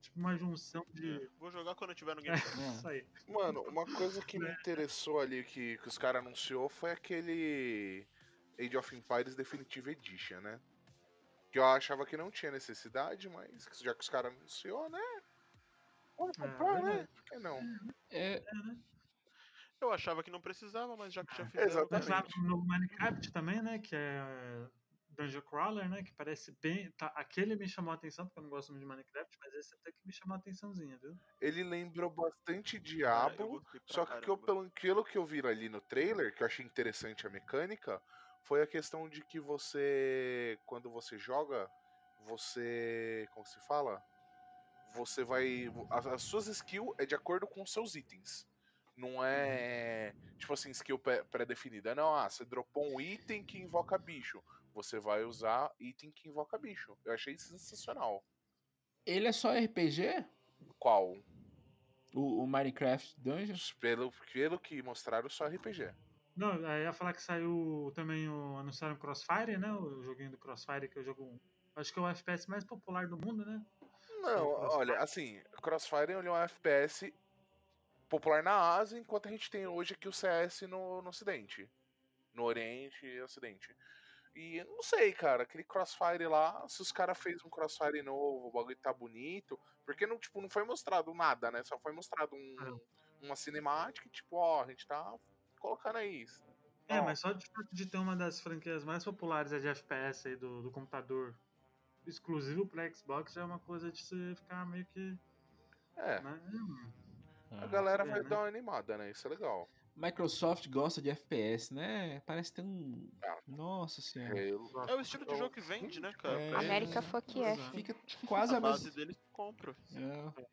Tipo uma junção de. É, Vou jogar quando eu tiver no Game Pass. É. Isso aí. Mano, uma coisa que me interessou ali que, que os caras anunciou foi aquele Age of Empires Definitive Edition, né? Que eu achava que não tinha necessidade, mas já que os caras anunciou, né? Vamos É, comprar, né? verdade. Por que não? É, Eu achava que não precisava, mas já que já fizeram. Exatamente. O novo Minecraft também, né? Que é Dungeon Crawler, né? Que parece bem. Tá, aquele me chamou a atenção, porque eu não gosto muito de Minecraft, mas esse até que me chamou a atençãozinha, viu? Ele lembrou bastante Diablo, só que, que eu, pelo, pelo que eu vi ali no trailer, que eu achei interessante a mecânica, foi a questão de que você, quando você joga, você, como se fala? Você vai, as, as suas skills é de acordo com os seus itens. Não é, tipo assim, skill pré- pré-definida. Não, ah, você dropou um item que invoca bicho. Você vai usar item que invoca bicho. Eu achei sensacional. ele é só RPG? Qual? O, o Minecraft Dungeons? Pelo, pelo que mostraram, só RPG. Não, aí ia falar que saiu também o. Anunciaram Crossfire, né? O joguinho do Crossfire, que é o jogo. Acho que é o FPS mais popular do mundo, né? Não, olha, assim, Crossfire ele é um FPS popular na Ásia, enquanto a gente tem hoje aqui o CS no, no Ocidente. No Oriente e Ocidente. E não sei, cara, aquele Crossfire lá, se os caras fez um Crossfire novo, o bagulho tá bonito, porque não, tipo, não foi mostrado nada, né? Só foi mostrado um, uma cinemática e, tipo, ó, a gente tá colocando aí. É, Ó, mas só de fato de ter uma das franquias mais populares é de FPS aí do, do computador exclusivo pra Xbox já é uma coisa de você ficar meio que. É, Né? Hum, a galera é, vai né? dar uma animada, né? Isso é legal. Microsoft gosta de FPS, né? Parece ter um. Ah. Nossa senhora. Halo. É o estilo de jogo que vende, né, cara? É. América né? Fuck F. é. Fica quase a a base deles compra. É.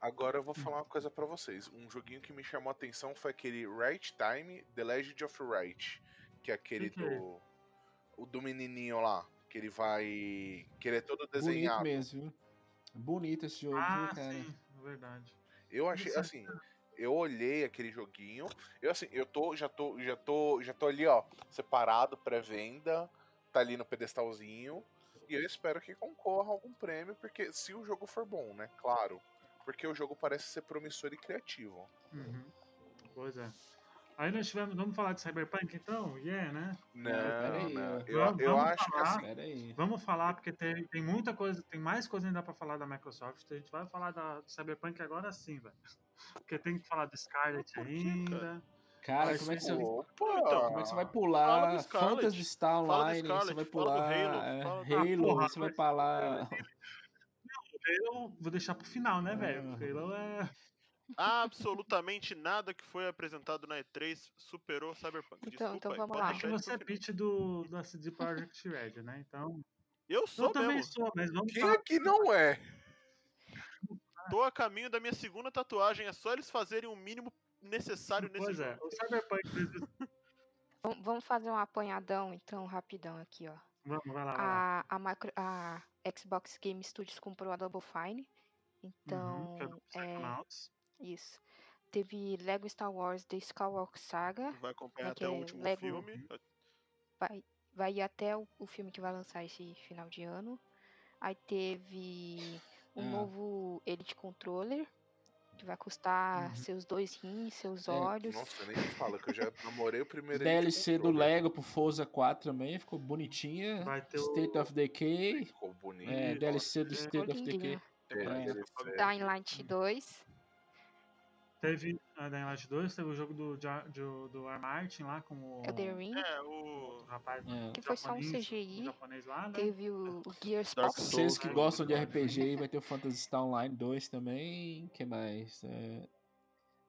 Agora eu vou falar uma coisa pra vocês. Um joguinho que me chamou a atenção foi aquele Right Time, The Legend of Right, que é aquele Que que é do o do menininho lá, que ele vai, que ele é todo Bonito desenhado. mesmo, viu? Bonito esse jogo, Ah, viu, cara? sim, é verdade. Eu achei é- assim, eu olhei aquele joguinho, eu assim, eu tô já tô já tô já tô ali, ó, separado pré-venda, tá ali no pedestalzinho, e eu espero que concorra a algum prêmio, porque se o jogo for bom, né? Claro. Porque o jogo parece ser promissor e criativo. Uhum. Pois é. Aí nós tivemos. Vamos falar de Cyberpunk então? Yeah, né? Não, peraí, não. Eu, Vamos- eu vamos acho que falar. assim, Pera aí. Vamos falar, porque tem, tem muita coisa, tem mais coisa ainda pra falar da Microsoft. A gente vai falar da do Cyberpunk agora sim, velho. Porque tem que falar do Scarlet ainda. Cara, Mas como é que você, Opa! Então, como é que você vai pular. Phantasy Star Online, você Scarlet, vai fala do pular Halo, é, Halo, porra, você vai pular... Eu vou deixar pro final, né, velho? Porque Halo é. Absolutamente nada que foi apresentado na E3 superou Cyberpunk. Então- Desculpa então vamos lá. É que você é pitch do, da CD Projekt Red, né? Então. Eu sou Eu também sou, mas vamos Quem falar. aqui não é? Tô a caminho da minha segunda tatuagem. É só eles fazerem o mínimo necessário nesse Pois é, jogo. o Cyberpunk 2000 Vam- Vamos fazer um apanhadão, então, rapidão aqui, ó. Vamos, vai lá. A, a, micro- a Xbox Game Studios comprou a Double Fine. Então, Uhum, que é do é, Psychonauts. Isso. Teve Lego Star Wars The Skywalker Saga. Vai acompanhar é que até o é? último Lego- filme. Vai, vai ir até o, o filme que vai lançar esse final de ano. Aí teve um Ah. novo Elite Controller. Que vai custar Uhum. seus dois rins, seus É, olhos. Nossa, nem fala que eu já namorei o primeiro Elite DLC do. Lego pro Forza 4 também, ficou bonitinha. Vai ter State o- of Decay. Ficou bonito. É, DLC do é. State of Decay. É. DLC. Dying Light 2. Teve a Dying Light 2, teve o jogo do, do, do R. Martin lá com o, Elden Ring. É, o o. rapaz É. Que foi só um o CGI. japonês lá, né? Teve o, o Gears Pop. Souls. Vocês que né? gostam de RPG aí, vai ter o Phantasy Star Online 2 também. que mais? É,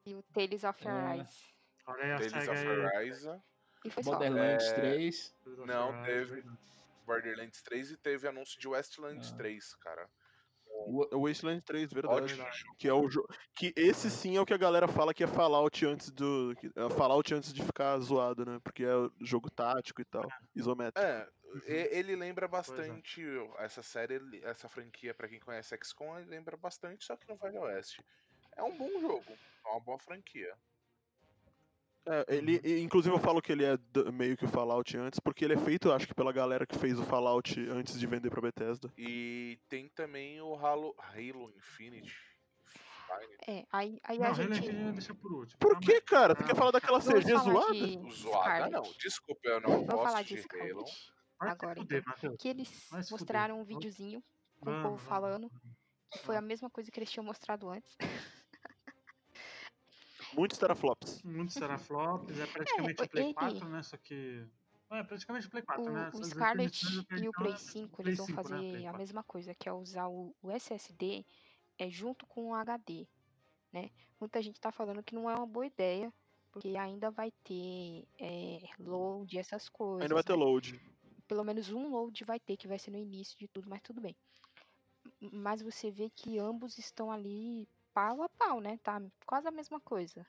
E o Tales of É. Arise. A Tales of. Arise, E foi só. Borderlands É, 3. Tales of Não, Arise, teve. Borderlands 3 e teve anúncio de Westlands Ah. 3, cara. O Wasteland 3, verdade. Ótimo. Que é o jogo. Que esse sim é o que a galera fala que é Fallout antes do. que- é Fallout antes de ficar zoado, né? Porque é o jogo tático e tal. Isométrico. É, e- ele lembra é. bastante essa série, essa franquia, pra quem conhece XCOM, ele lembra bastante, só que no Velho Oeste. É um bom jogo, é uma boa franquia. É, ele, e, inclusive eu falo que ele é meio que o Fallout antes, porque ele é feito, acho que pela galera que fez o Fallout antes de vender pra Bethesda. E tem também o Halo, Halo Infinite. É, aí, aí Não, a gente. Deixa por último. Por que, cara? Tu quer falar daquela CG zoada? de Zoada Scarlet. não, desculpa, eu não Vamos gosto falar de de Halo. Agora, fuder, então. Que eles mostraram um videozinho com o povo falando. Que foi a mesma coisa que eles tinham mostrado antes. Muitos teraflops. Muitos teraflops, é praticamente É, o Play ele- 4, né? Só que. É praticamente o Play 4, né? O, Essas o Scarlet e o Play é 5 Play eles vão 5, né? fazer Play a 4. mesma coisa, que é usar o, o SSD é, junto com o HD, né? Muita gente tá falando que não é uma boa ideia, porque ainda vai ter é, load, essas coisas. Ainda vai ter né? load. Pelo menos um load vai ter, que vai ser no início de tudo, mas tudo bem. Mas você vê que ambos estão ali pau a pau, né? Tá quase a mesma coisa.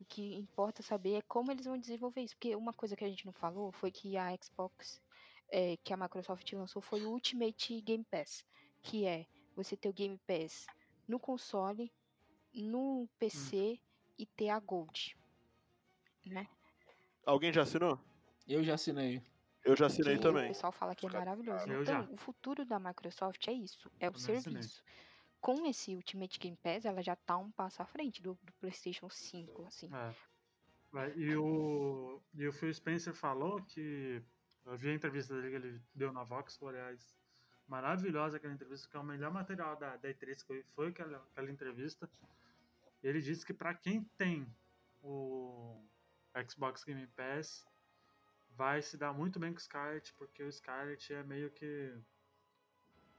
O que importa saber é como eles vão desenvolver isso. Porque uma coisa que a gente não falou foi que a Xbox, é, que a Microsoft lançou, foi o Ultimate Game Pass. Que é você ter o Game Pass no console, no PC e ter a Gold. Né? Alguém já assinou? Eu já assinei. Eu já assinei que também. O pessoal fala que é maravilhoso. Eu Então, já. o futuro da Microsoft é isso, é o Também assinei. Com esse Ultimate Game Pass, ela já tá um passo à frente do, do PlayStation 5, assim. É. E o, e o Phil Spencer falou que. Eu vi a entrevista dele que ele deu na Vox, aliás, maravilhosa aquela entrevista, que é o melhor material da, da E3 que foi aquela, aquela entrevista. Ele disse que para quem tem o Xbox Game Pass, vai se dar muito bem com o Scarlet, porque o Scarlet é meio que.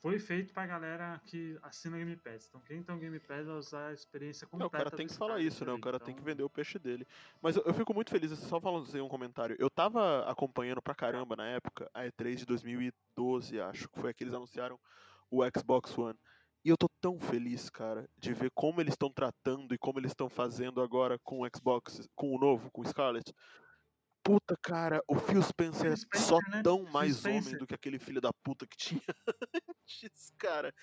Foi feito pra galera que assina Game Pass. Então quem tem o Game Pass vai usar a experiência completa. o cara tem que falar isso, né? O cara tem que Então, vender o peixe dele. Mas eu, eu fico muito feliz, só falando assim, um comentário. Eu tava acompanhando pra caramba na época a E3 de 2012, acho, que foi a que eles anunciaram o Xbox One. E eu tô tão feliz, cara, de ver como eles estão tratando e como eles estão fazendo agora com o Xbox, com o novo, com o Scarlet. Puta, cara, o Phil Spencer é só né? tão Phil mais Spencer. homem do que aquele filho da puta que tinha antes, cara.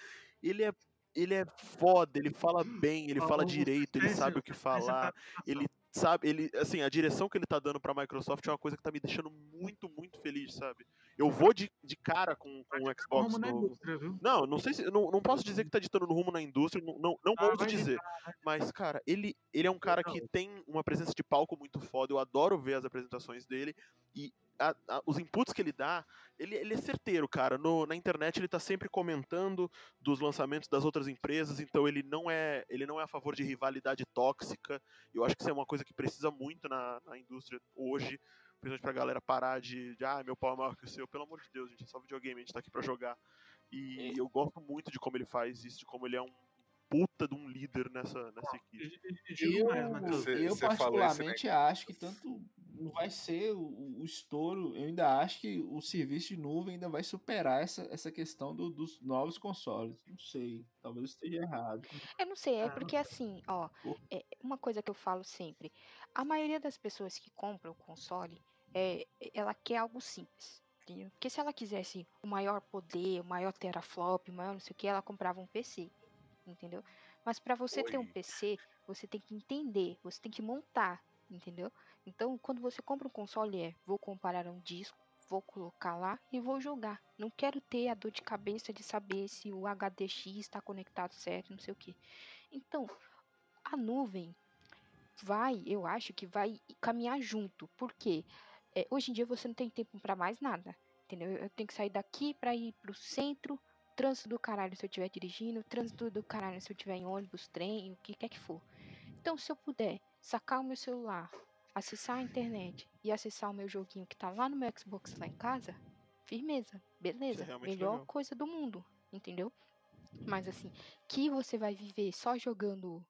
Ele é, ele é foda, ele fala bem, ele fala direito, ele sabe o que falar, ele sabe, ele, assim, a direção que ele tá dando pra Microsoft é uma coisa que tá me deixando muito, muito feliz, sabe? Eu vou de, de cara com, com o Xbox novo. Não, não sei se. Não, não posso dizer que tá ditando no rumo na indústria, não, não, não Ah, ouso dizer. Mas, cara, ele, ele é um cara que tem uma presença de palco muito foda. Eu adoro ver as apresentações dele. E a- a- os inputs que ele dá, ele, ele é certeiro, cara. No, na internet ele tá sempre comentando dos lançamentos das outras empresas, então ele não é, ele não é a favor de rivalidade tóxica. Eu acho que isso é uma coisa que precisa muito na, na indústria hoje. Principalmente pra galera parar de, de, ah, meu pau é maior que o seu. Pelo amor de Deus, gente, é só videogame, a gente tá aqui pra jogar. E eu gosto muito de como ele faz isso, de como ele é um puta de um líder nessa, nessa equipe. E- e- e digo mais, Eu, eu particularmente acho que tanto não vai ser o, o estouro, eu ainda acho que o serviço de nuvem ainda vai superar essa, essa questão do- dos novos consoles. Não sei, talvez eu esteja errado. Eu não sei, é Ah, porque assim, ó, é uma coisa que eu falo sempre. A maioria das pessoas que compram o console, é, ela quer algo simples. Entendeu? Porque se ela quisesse o maior poder, o maior teraflop, o maior não sei o que, ela comprava um PC. Entendeu? Mas para você ter um Oi. PC, você tem que entender, você tem que montar, entendeu? Então, quando você compra um console, é vou comparar um disco, vou colocar lá e vou jogar. Não quero ter a dor de cabeça de saber se o HDX está conectado certo, não sei o que. Então, A nuvem vai, eu acho que vai caminhar junto, porque é, hoje em dia você não tem tempo para mais nada, entendeu? Eu tenho que sair daqui para ir pro centro, trânsito do caralho se eu estiver dirigindo, trânsito do caralho se eu estiver em ônibus, trem, o que quer que for. Então, se eu puder sacar o meu celular, acessar a internet e acessar o meu joguinho que tá lá no meu Xbox lá em casa, firmeza, beleza, realmente melhor legal. coisa do mundo, entendeu? Mas assim, que você vai viver só jogando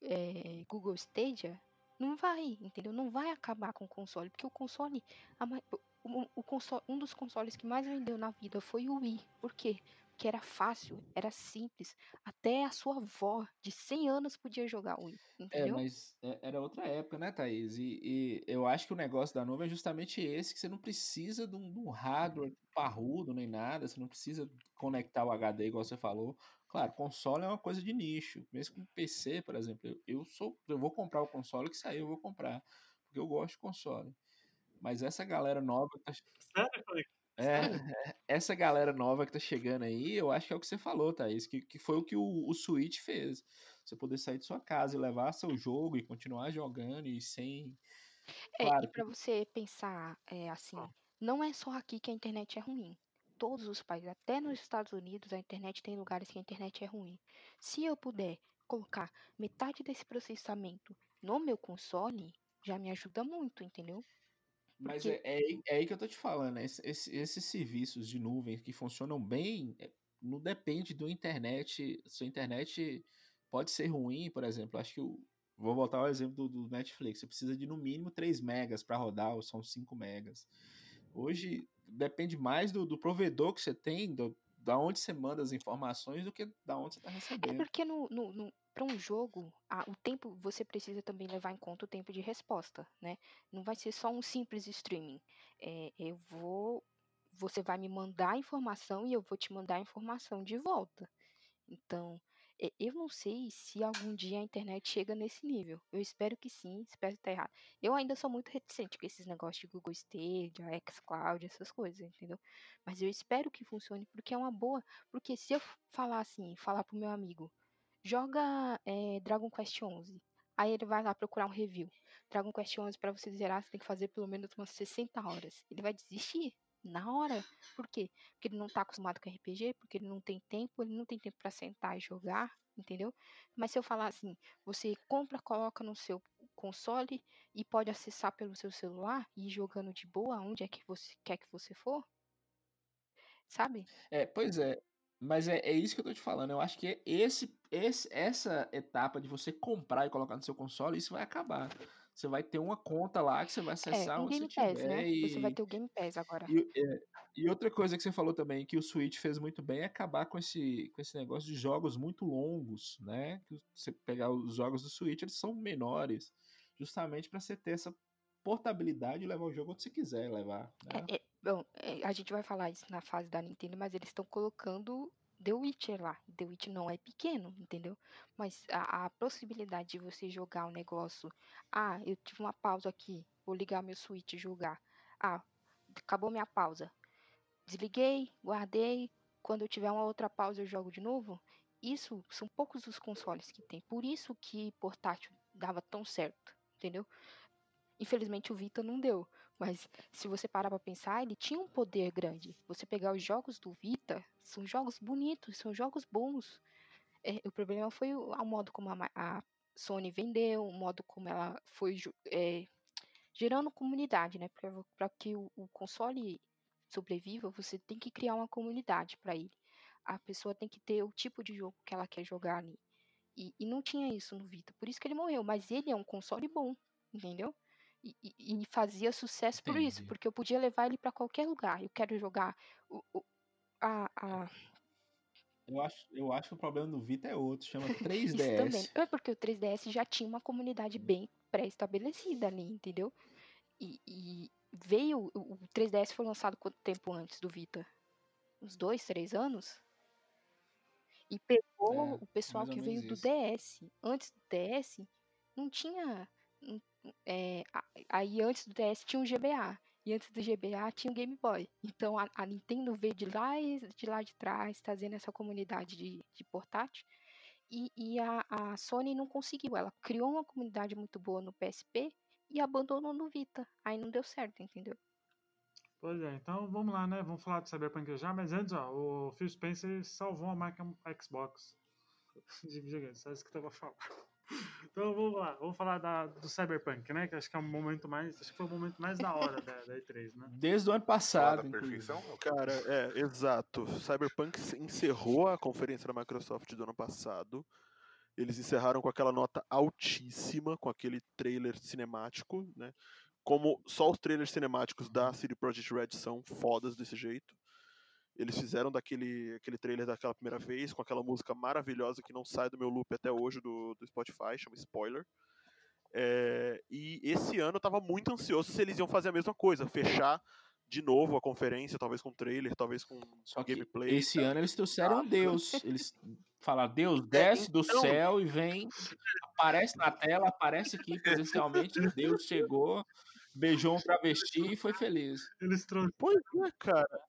é, Google Stadia, não vai, entendeu? Não vai acabar com o console, porque o console, a o, o console, um dos consoles que mais vendeu na vida foi o Wii. Por quê? Porque era fácil, era simples. Até a sua avó de 100 anos podia jogar Wii, É, entendeu? mas é- era outra época, né, Thaís? E, e eu acho que o negócio da nuvem é justamente esse, que você não precisa de um, de um hardware parrudo nem nada, você não precisa conectar o HD igual você falou. Claro, console é uma coisa de nicho. Mesmo com PC, por exemplo, eu, eu sou, eu vou comprar o console que sair, eu vou comprar, porque eu gosto de console. Mas essa galera nova que tá, Sério, é, é, essa galera nova que tá chegando aí, eu acho que é o que você falou, Thaís, que, que foi o que o, o Switch fez. Você poder sair de sua casa e levar seu jogo e continuar jogando e sem. É, Claro e que para você pensar é, assim, Ah. não é só aqui que a internet é ruim. Todos os países, até nos Estados Unidos, a internet tem lugares que a internet é ruim. Se eu puder colocar metade desse processamento no meu console, já me ajuda muito, entendeu? Mas Porque é, é, aí- é aí que eu tô te falando, né? Esse- esse- esses serviços de nuvem que funcionam bem, é, não depende do internet. Sua internet pode ser ruim, por exemplo. Acho que o, vou voltar ao exemplo do, do Netflix. Você precisa de no mínimo 3 megas para rodar, ou são 5 megas. Hoje depende mais do, do provedor que você tem, do, da onde você manda as informações, do que da onde você está é recebendo. porque no, no, no, para um jogo, a- o tempo você precisa também levar em conta o tempo de resposta, né? Não vai ser só um simples streaming. É, eu vou, você vai me mandar a informação e eu vou te mandar a informação de volta. Então, eu não sei se algum dia a internet chega nesse nível. Eu espero que sim, espero estar errado. Eu ainda sou muito reticente com esses negócios de Google Stadia, xCloud, essas coisas, entendeu? Mas eu espero que funcione porque é uma boa. Porque se eu falar assim, falar pro meu amigo, joga eh, Dragon Quest 11. Aí ele vai lá procurar um review. Dragon Quest 11 para você zerar, você tem que fazer pelo menos umas 60 horas. Ele vai desistir na hora. Por quê? Porque ele não tá acostumado com RPG, porque ele não tem tempo, ele não tem tempo para sentar e jogar, entendeu? Mas se eu falar assim, você compra, coloca no seu console e pode acessar pelo seu celular e ir jogando de boa onde é que você quer que você for, sabe? É, pois é. Mas é, é isso que eu tô te falando. Eu acho que esse, esse, essa etapa de você comprar e colocar no seu console, isso vai acabar. Você vai ter uma conta lá que você vai É, acessar um onde você Game Pass, tiver. né? Você vai E, ter o Game Pass agora. e, é, e outra coisa que você falou também, que o Switch fez muito bem, é acabar com esse, com esse negócio de jogos muito longos, né? Que você pegar os jogos do Switch, eles são menores, justamente para você ter essa portabilidade e levar o jogo onde você quiser levar, né? É, é, bom, é, a gente vai falar isso na fase da Nintendo, mas eles estão colocando The Witcher lá. The Witcher não é pequeno, entendeu? Mas a, a possibilidade de você jogar um negócio. Ah, eu tive uma pausa aqui, vou ligar meu Switch e jogar. Ah, acabou minha pausa. Desliguei, guardei. Quando eu tiver uma outra pausa, eu jogo de novo. Isso são poucos os consoles que tem. Por isso que portátil dava tão certo, entendeu? Infelizmente o Vita não deu. Mas se você parar pra pensar, ele tinha um poder grande. Você pegar os jogos do Vita, são jogos bonitos, são jogos bons. É, o problema foi o, o modo como a, a Sony vendeu, o modo como ela foi é, gerando comunidade, né? Para que o, o console sobreviva, você tem que criar uma comunidade para ele. A pessoa tem que ter o tipo de jogo que ela quer jogar ali. E, e não tinha isso no Vita, por isso que ele morreu. Mas ele é um console bom, entendeu? E, e- e fazia sucesso por isso, Entendi. porque eu podia levar ele para qualquer lugar. Eu quero jogar o, o- a, a, Eu acho, eu acho que o problema do Vita é outro, chama Isso também. 3DS. É porque o 3DS já tinha uma comunidade bem pré-estabelecida ali, entendeu? E, e veio. O o 3DS foi lançado quanto tempo antes do Vita? Uns dois, três anos? E pegou É, o pessoal que veio menos do isso. DS. Antes do DS, não tinha. não- é, aí antes do DS tinha um GBA. E antes do GBA tinha o Game Boy. Então a, a Nintendo veio de lá, de lá de trás, trazendo essa comunidade de, de portátil. E, e a, a Sony não conseguiu. Ela criou uma comunidade muito boa no PSP e abandonou no Vita. Aí não deu certo, entendeu? Pois é, então vamos lá, né? Vamos falar do Cyberpunk já, mas antes, ó, o Phil Spencer salvou a marca Xbox de videogame, só isso que eu tava falando. Então vamos lá, vamos falar da, do Cyberpunk, né? Que acho que é o momento mais. Acho que foi o momento mais da hora da, da E3, né? Desde o ano passado, perfeição? Cara, é, exato. Cyberpunk encerrou a conferência da Microsoft do ano passado. Eles encerraram com aquela nota altíssima, com aquele trailer cinemático, né? Como só os trailers cinemáticos da CD Projekt Red são fodas desse jeito. Eles fizeram daquele aquele trailer daquela primeira vez, com aquela música maravilhosa que não sai do meu loop até hoje do, do Spotify, chama Spoiler. É, e esse ano eu tava muito ansioso se eles iam fazer a mesma coisa, fechar de novo a conferência, talvez com trailer, talvez com Só que gameplay. esse ano eles trouxeram Deus. Eles falaram, Deus, É, desce do então- céu e vem, aparece na tela, aparece aqui presencialmente. Deus chegou, beijou um travesti e foi feliz. Eles trouxeram. Pois é, cara.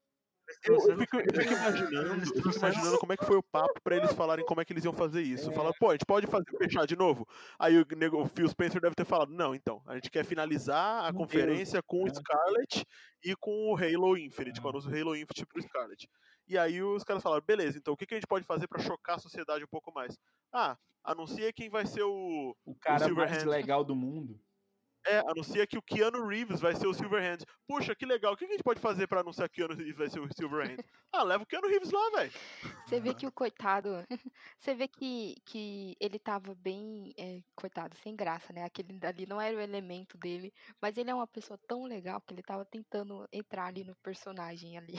Eu, eu fico, eu fico imaginando, eu fico imaginando como é que foi o papo pra eles falarem como é que eles iam fazer isso. Falaram, pô, a gente pode fazer fechar de novo? Aí o, nego- o Phil Spencer deve ter falado, não, então, a gente quer finalizar a Com conferência com o? Scarlet e com o Halo Infinite, É. com o anúncio Halo Infinite pro Scarlet. E aí os caras falaram, beleza, então o que, que a gente pode fazer pra chocar a sociedade um pouco mais? Ah, anuncia quem vai ser o, O cara mais Silverhand. legal do mundo. É, anuncia que o Keanu Reeves vai ser o Silverhand. Puxa, que legal. O que a gente pode fazer pra anunciar que o Keanu Reeves vai ser o Silverhand? Ah, leva o Keanu Reeves lá, velho. Você vê que o coitado. Você vê que, que ele tava bem. é, coitado, sem graça, né? Aquele ali não era o elemento dele. Mas ele é uma pessoa tão legal que ele tava tentando entrar ali no personagem ali.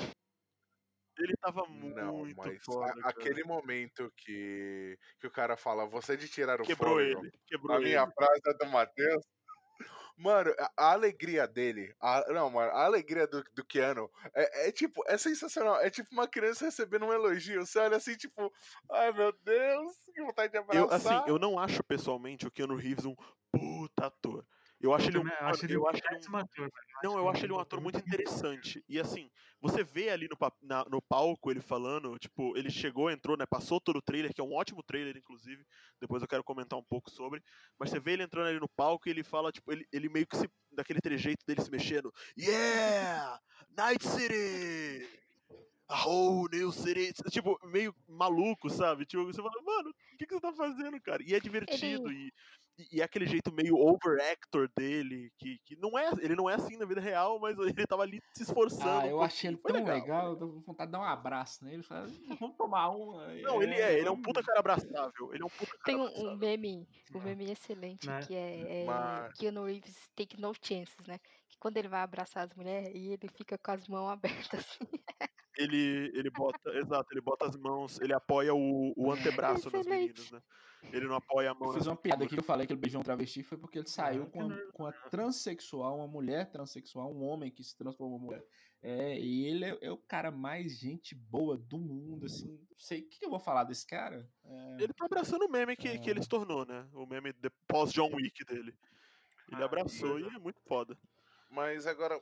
Ele tava muito Não, mas foda, a- aquele momento que, que o cara fala, você de tirar o Quebrou fôlego, ele. Quebrou a ele. minha frase é do Matheus. Mano, a, alegria dele, a- não, mano, a alegria do, do Keanu é, é tipo, é sensacional. É tipo uma criança recebendo um elogio. Você olha assim, tipo, ai meu Deus, que vontade de Eu, abraçar. assim, eu não acho pessoalmente o Keanu Reeves um puta ator. Eu acho ele um, acho ele eu um acho ele um péssimo ator. Não, eu acho ele um ator muito interessante. E assim, você vê ali no, na- no palco ele falando, tipo, ele chegou, entrou, né? Passou todo o trailer, que é um ótimo trailer, inclusive. Depois eu quero comentar um pouco sobre. Mas você vê ele entrando ali no palco e ele fala, tipo, ele, ele meio que se. daquele trejeito dele se mexendo. Yeah! Night City! A whole new city! Tipo, meio maluco, sabe? Tipo, você fala, mano, o que, que você tá fazendo, cara? E é divertido. E, e, e é aquele jeito meio overactor dele, que, que não é, ele não é assim na vida real, mas ele tava ali se esforçando. Ah, um eu achei ele tão Foi legal, eu tô com vontade de dar um abraço nele. Falar, vamos tomar um. Não, ele é, ele é um puta cara abraçável. Ele é um puta cara Tem um, um meme, um É. meme excelente, Né? que é, é Mas- Keanu Reeves Take No Chances, né? Que quando ele vai abraçar as mulheres e ele fica com as mãos abertas assim. Ele, ele bota, exato, ele bota as mãos, ele apoia o, o antebraço Excelente. meninas, né? Ele não apoia a mão Eu fiz uma piada aqui que eu falei que ele beijou um travesti foi porque ele saiu com a, com a transexual, uma mulher transexual, um homem que se transformou em mulher. É, e ele é, é o cara mais gente boa do mundo, assim. Não sei o que, que eu vou falar desse cara. É, Ele tá abraçando o meme que, que ele se tornou, né? O meme de- pós-John Wick dele. Ele Ah, abraçou e é muito foda. Mas agora,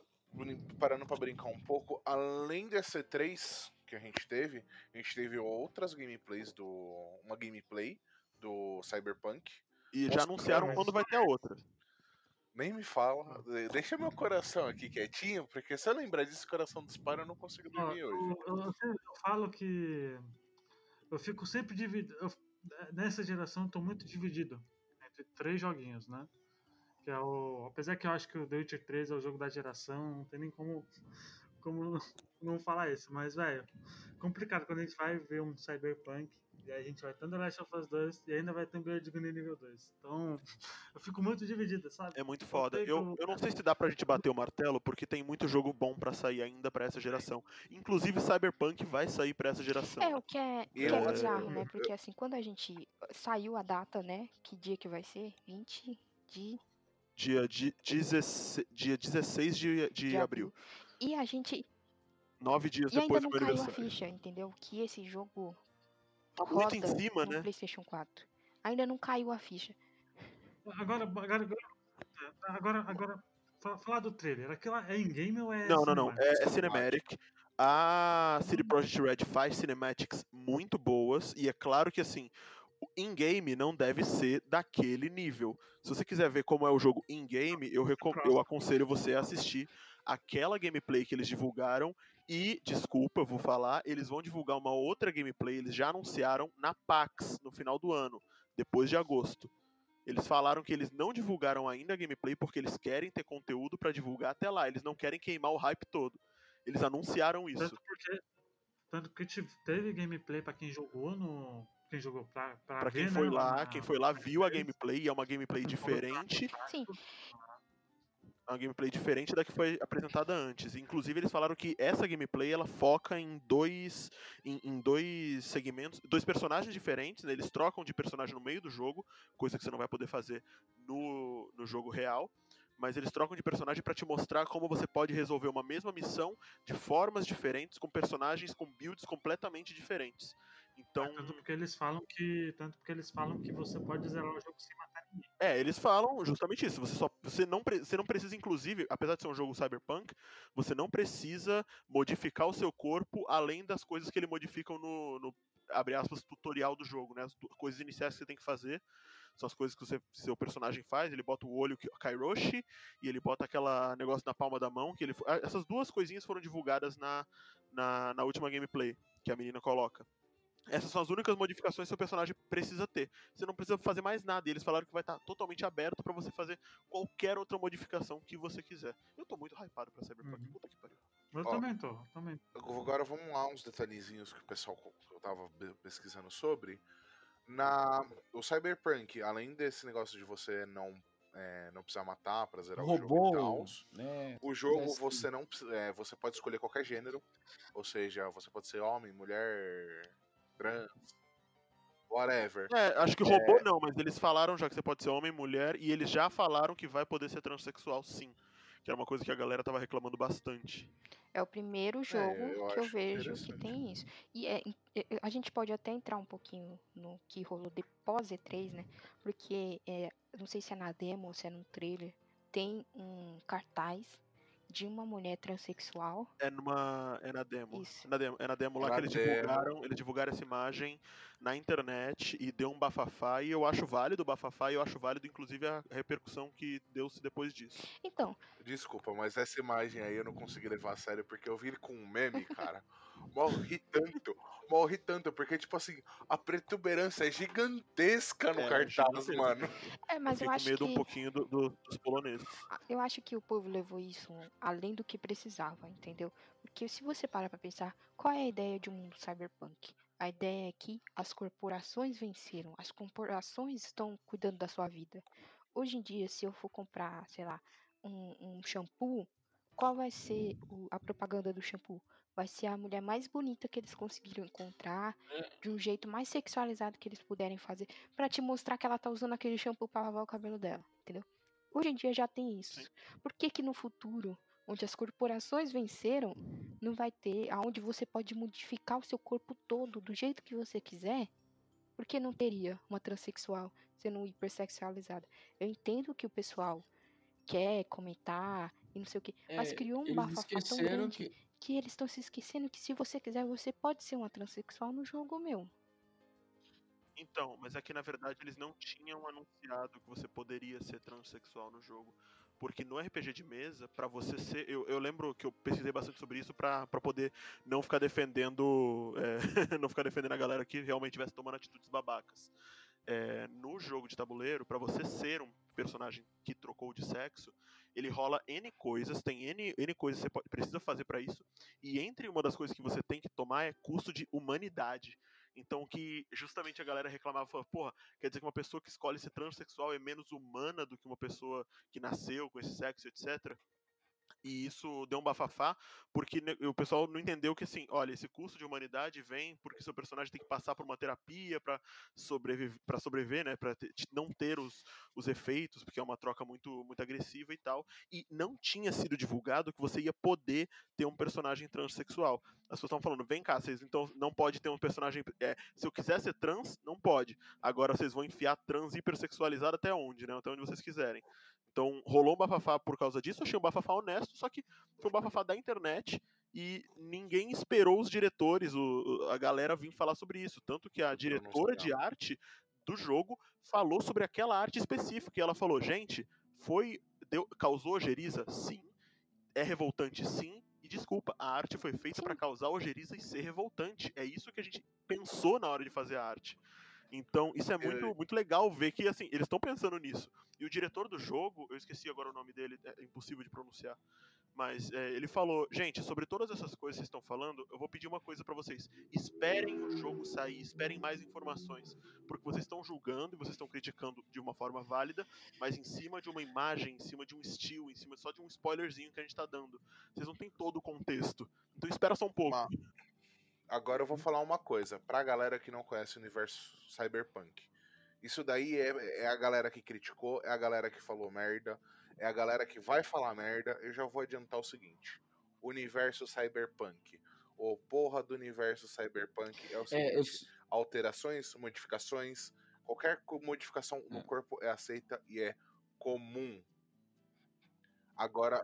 parando pra brincar um pouco, além desse 3 que a gente teve, a gente teve outras gameplays do. Uma gameplay do Cyberpunk. E Nossa, já anunciaram mas- quando vai ter a outra. Nem me fala. de- Deixa meu coração aqui quietinho, porque se eu lembrar disso, o coração dispara eu não consigo dormir hoje. eu, eu- eu eu falo que eu fico sempre dividido. nessa geração eu tô muito dividido entre três joguinhos, né? Que é o. Apesar que eu acho que o The Witcher 3 é o jogo da geração, não tem nem como, como não falar isso. Mas, velho, complicado quando a gente vai ver um Cyberpunk. E aí a gente vai The Last of Us 2 e ainda vai ter um Gun nível 2. Então, eu fico muito dividido, sabe? É muito foda. Eu, como- eu não sei se dá pra gente bater o martelo, porque tem muito jogo bom pra sair ainda pra essa geração. Inclusive Cyberpunk vai sair pra essa geração. É, o que é, que Eu é bizarro, né? eu- Porque assim, quando a gente saiu a data, né? Que dia que vai ser? 20 de, Dia, de, 16, dia 16 de, de, de abril. E a gente. Nove dias E ainda depois do não meu caiu a aniversário. ficha, entendeu? Que esse jogo Tá muito em cima, no né? PlayStation 4. Ainda não caiu a ficha. Agora, agora, agora, agora, agora fa- falar do trailer. Aquilo é in-game ou é. Não, não, não. É, é Cinematic. A CD Projekt Red faz cinematics muito boas. E é claro que, assim, in-game não deve ser daquele nível. Se você quiser ver como é o jogo in-game, eu, recom- eu aconselho você a assistir aquela gameplay que eles divulgaram e, desculpa, eu vou falar, eles vão divulgar uma outra gameplay, eles já anunciaram na PAX no final do ano, depois de agosto. Eles falaram que eles não divulgaram ainda a gameplay porque eles querem ter conteúdo pra divulgar até lá, eles não querem queimar o hype todo. Eles anunciaram isso. Tanto porque, tanto teve gameplay pra quem jogou no. Quem jogou pra, pra, Pra quem ver, foi né, lá, na- quem foi lá viu a gameplay. e é uma gameplay diferente. Sim, É uma gameplay diferente da que foi apresentada antes. Inclusive, eles falaram que essa gameplay ela foca em dois, em, em dois segmentos, dois personagens diferentes. Né? Eles trocam de personagem no meio do jogo, coisa que você não vai poder fazer no, no jogo real. Mas eles trocam de personagem para te mostrar como você pode resolver uma mesma missão de formas diferentes, com personagens com builds completamente diferentes. Então, Tanto porque eles falam que. Tanto porque eles falam que você pode zerar o jogo sem matar ninguém. É, eles falam justamente isso. Você só você não, você não precisa, inclusive, apesar de ser um jogo cyberpunk, você não precisa modificar o seu corpo além das coisas que ele modificam no, no abre aspas, tutorial do jogo, né? As coisas iniciais que você tem que fazer. São as coisas que o seu, personagem faz. Ele bota o olho Kairoshi e ele bota aquela negócio na palma da mão. que ele ah, Essas duas coisinhas foram divulgadas na, na, na última gameplay que a menina coloca. Essas são as únicas modificações que seu personagem precisa ter. Você não precisa fazer mais nada. E eles falaram que vai estar totalmente aberto pra você fazer qualquer outra modificação que você quiser. Eu tô muito hypado pra Cyberpunk. Uhum. Puta que pariu. Eu Ó. também tô, eu também. Agora vamos lá uns detalhezinhos que o pessoal que eu tava pesquisando sobre. Na o Cyberpunk, além desse negócio de você não é, não precisar matar pra zerar o jogo e Robô, tal, né? o jogo você não precisa- é, você pode escolher qualquer gênero, ou seja, você pode ser homem, mulher, trans, whatever. É, acho que robô não, mas eles falaram já que você pode ser homem, mulher, e eles já falaram que vai poder ser transexual sim. Que era uma coisa que a galera tava reclamando bastante. é o primeiro jogo eu que eu vejo que tem isso. E é, é, é, a gente pode até entrar um pouquinho no que rolou depois E3, né? Porque, é, não sei se é na demo ou se é no trailer, tem um cartaz de uma mulher transexual. É numa. É na demo. Isso. É na demo, é na demo lá Na que eles demo. divulgaram. Eles divulgaram essa imagem na internet e deu um bafafá. E eu acho válido o bafafá e eu acho válido, inclusive, a repercussão que deu-se depois disso. Então, Desculpa, mas essa imagem aí eu não consegui levar a sério porque eu vi ele com um meme, cara. Morri tanto, morri tanto, porque, tipo assim, a protuberância é gigantesca no É, cartaz, gigantesca. mano. é, mas eu eu fiquei acho com medo que um pouquinho do- do- dos poloneses. a- eu acho que o povo levou isso além do que precisava, entendeu? Porque se você parar pra pensar, qual é a ideia de um mundo cyberpunk? A ideia é que as corporações venceram, as corporações estão cuidando da sua vida. Hoje em dia, se eu for comprar, sei lá, um, um shampoo, qual vai ser o- a propaganda do shampoo? Vai ser a mulher mais bonita que eles conseguiram encontrar, de um jeito mais sexualizado que eles puderem fazer, pra te mostrar que ela tá usando aquele shampoo pra lavar o cabelo dela, entendeu? Hoje em dia já tem isso. Sim. Por que que no futuro, onde as corporações venceram, não vai ter aonde você pode modificar o seu corpo todo do jeito que você quiser? Por que não teria uma transexual sendo hipersexualizada? Eu entendo que o pessoal quer comentar e não sei o mas É, criou um bafafá tão grande que que eles estão se esquecendo que se você quiser, você pode ser uma transexual no jogo, meu. Então, mas é que na verdade eles não tinham anunciado que você poderia ser transexual no jogo. Porque no RPG de mesa, pra você ser. Eu, eu lembro que eu pesquisei bastante sobre isso pra poder não ficar defendendo. é, não ficar defendendo a galera que realmente estivesse tomando atitudes babacas. É, no jogo de tabuleiro, pra você ser um personagem que trocou de sexo, ele rola N coisas, tem N, N coisas que você pode- precisa fazer pra isso. E entre uma das coisas que você tem que tomar é custo de humanidade. Então que justamente a galera reclamava, falava, porra, quer dizer que uma pessoa que escolhe ser transexual é menos humana do que uma pessoa que nasceu com esse sexo, etc. E isso deu um bafafá, porque o pessoal não entendeu que assim, olha, esse custo de humanidade vem porque seu personagem tem que passar por uma terapia para sobreviver, para sobreviver, né, para não ter os, os efeitos, porque é uma troca muito muito agressiva e tal. E não tinha sido divulgado que você ia poder ter um personagem transexual. As pessoas estão falando, vem cá, vocês então não pode ter um personagem. é, se eu quiser ser trans, não pode. Agora vocês vão enfiar trans hipersexualizado até onde, né? Até onde vocês quiserem. Então rolou um bafafá por causa disso, eu achei um bafafá honesto, só que foi um bafafá da internet e ninguém esperou os diretores, o- a galera vir falar sobre isso. Tanto que a diretora de arte do jogo falou sobre aquela arte específica. E ela falou, gente, foi. Deu, causou ojeriza? Sim. É revoltante? Sim. E desculpa, a arte foi feita para causar ojeriza e ser revoltante. É isso que a gente pensou na hora de fazer a arte. Então, isso é muito, muito legal ver que, assim, eles estão pensando nisso. E o diretor do jogo, eu esqueci agora o nome dele, é impossível de pronunciar. Mas é, ele falou, gente, sobre todas essas coisas que vocês estão falando, eu vou pedir uma coisa para vocês. Esperem o jogo sair, esperem mais informações. Porque vocês estão julgando e vocês estão criticando de uma forma válida, mas em cima de uma imagem, em cima de um estilo, em cima só de um spoilerzinho que a gente tá dando. Vocês não têm todo o contexto. Então espera só um pouco. Agora eu vou falar uma coisa, pra galera que não conhece o universo cyberpunk. Isso daí é, é a galera que criticou, é a galera que falou merda, é a galera que vai falar merda. Eu já vou adiantar o seguinte: universo cyberpunk. O porra do universo cyberpunk é o seguinte: é, eu... alterações, modificações, qualquer modificação no é. corpo é aceita e é comum. Agora,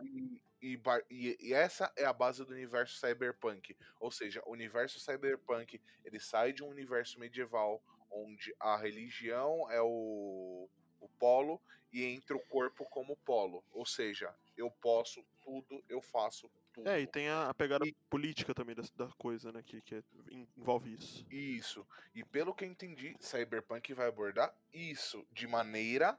e, e, e, essa é a base do universo cyberpunk. Ou seja, o universo cyberpunk ele sai de um universo medieval onde a religião é o, o polo e entra o corpo como polo. Ou seja, eu posso tudo, eu faço tudo. É, e tem a, a pegada e... política também da, da coisa, né? Que, que é, envolve isso. Isso. E pelo que eu entendi, Cyberpunk vai abordar isso de maneira.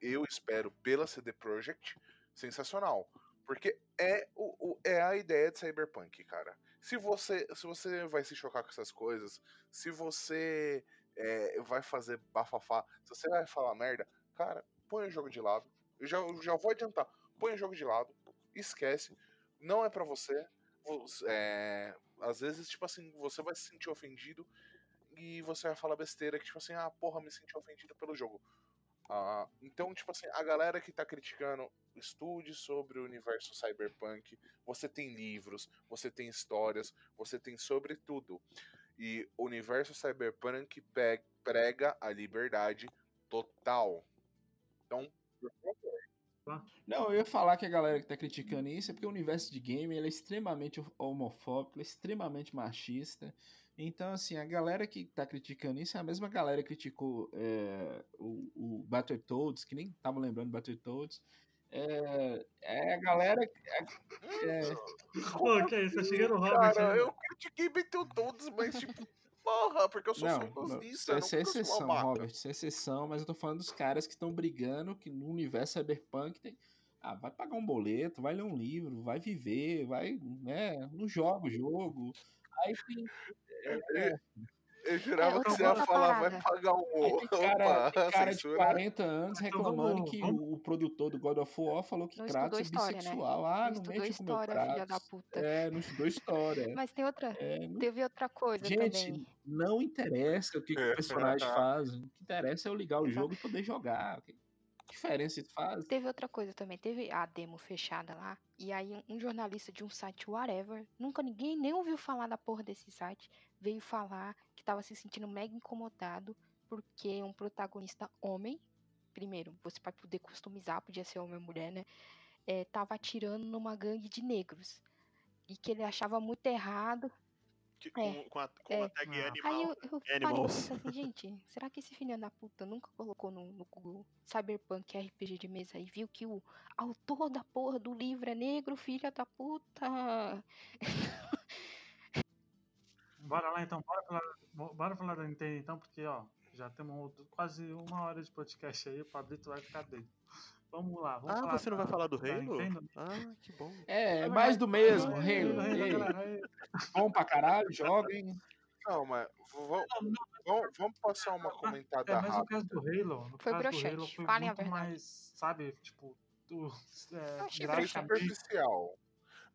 Eu espero pela CD Projekt sensacional. Porque é, o, o, é a ideia de Cyberpunk, cara. Se você, se você vai se chocar com essas coisas, se você é, vai fazer bafafá, se você vai falar merda, cara, põe o jogo de lado. Eu já, já vou adiantar. Põe o jogo de lado, esquece. Não é para você. É, às vezes, tipo assim, você vai se sentir ofendido e você vai falar besteira que, tipo assim, ah, porra, me senti ofendido pelo jogo. Ah, então, tipo assim, a galera que tá criticando, estude sobre o universo cyberpunk. Você tem livros, você tem histórias, você tem sobre tudo. E o universo cyberpunk prega a liberdade total. Então, por favor. Não, eu ia falar que a galera que tá criticando isso é porque o universo de game ele é extremamente homofóbico, é extremamente machista. Então, assim, a galera que tá criticando isso é a mesma galera que criticou é, o, o Battletoads, que nem tava lembrando Battletoads. É, é a galera. É, é... Pô, que é isso? Tá chegando o Robert. Cara, eu critiquei Battletoads, mas tipo. Porra, porque eu sou não, saudosista. Isso é exceção, Robert. Isso é exceção, mas eu tô falando dos caras que estão brigando que no universo cyberpunk tem. Ah, vai pagar um boleto, vai ler um livro, vai viver, vai, né, não joga o jogo. Aí tem, é, eu jurava é, que você ia falar, vai pagar um. Tem cara, Opa, tem cara de 40 anos reclamando que o, o, produtor do God of War falou que Kratos é né? bissexual. Né? Ah, não, não mexe história, com meu. Filha da puta. É, não estudou história. Mas tem outra. É, não... Teve outra coisa Gente, também. não interessa o que, que o personagem faz. O que interessa é eu ligar o jogo e poder jogar diferença isso faz? Teve outra coisa também, teve a demo fechada lá, e aí um jornalista de um site whatever, nunca ninguém nem ouviu falar da porra desse site, veio falar que tava se sentindo mega incomodado porque um protagonista homem, primeiro, você vai poder customizar, podia ser homem ou mulher, né? É, tava atirando numa gangue de negros. E que ele achava muito errado que, com, é, com, a, com é. a tag ah. animal. Aí eu, eu Animals. assim, gente, será que esse filho da puta nunca colocou no, no Google Cyberpunk RPG de mesa e viu que o autor da porra do livro é negro, filha da puta? bora lá então, bora falar, bora falar da Nintendo então, porque ó, já temos quase uma hora de podcast aí, o Pablito vai ficar dentro. Vamos lá. Vamos ah, você não vai falar do Halo? Ah, que bom. É, é mais do mesmo, Halo. Halo. Bom pra caralho, joguem. Não, mas vamos, passar uma comentada é, mas no caso do Halo, no foi caso broxante. do Halo foi Falem muito mais, sabe, tipo, do, é, foi superficial.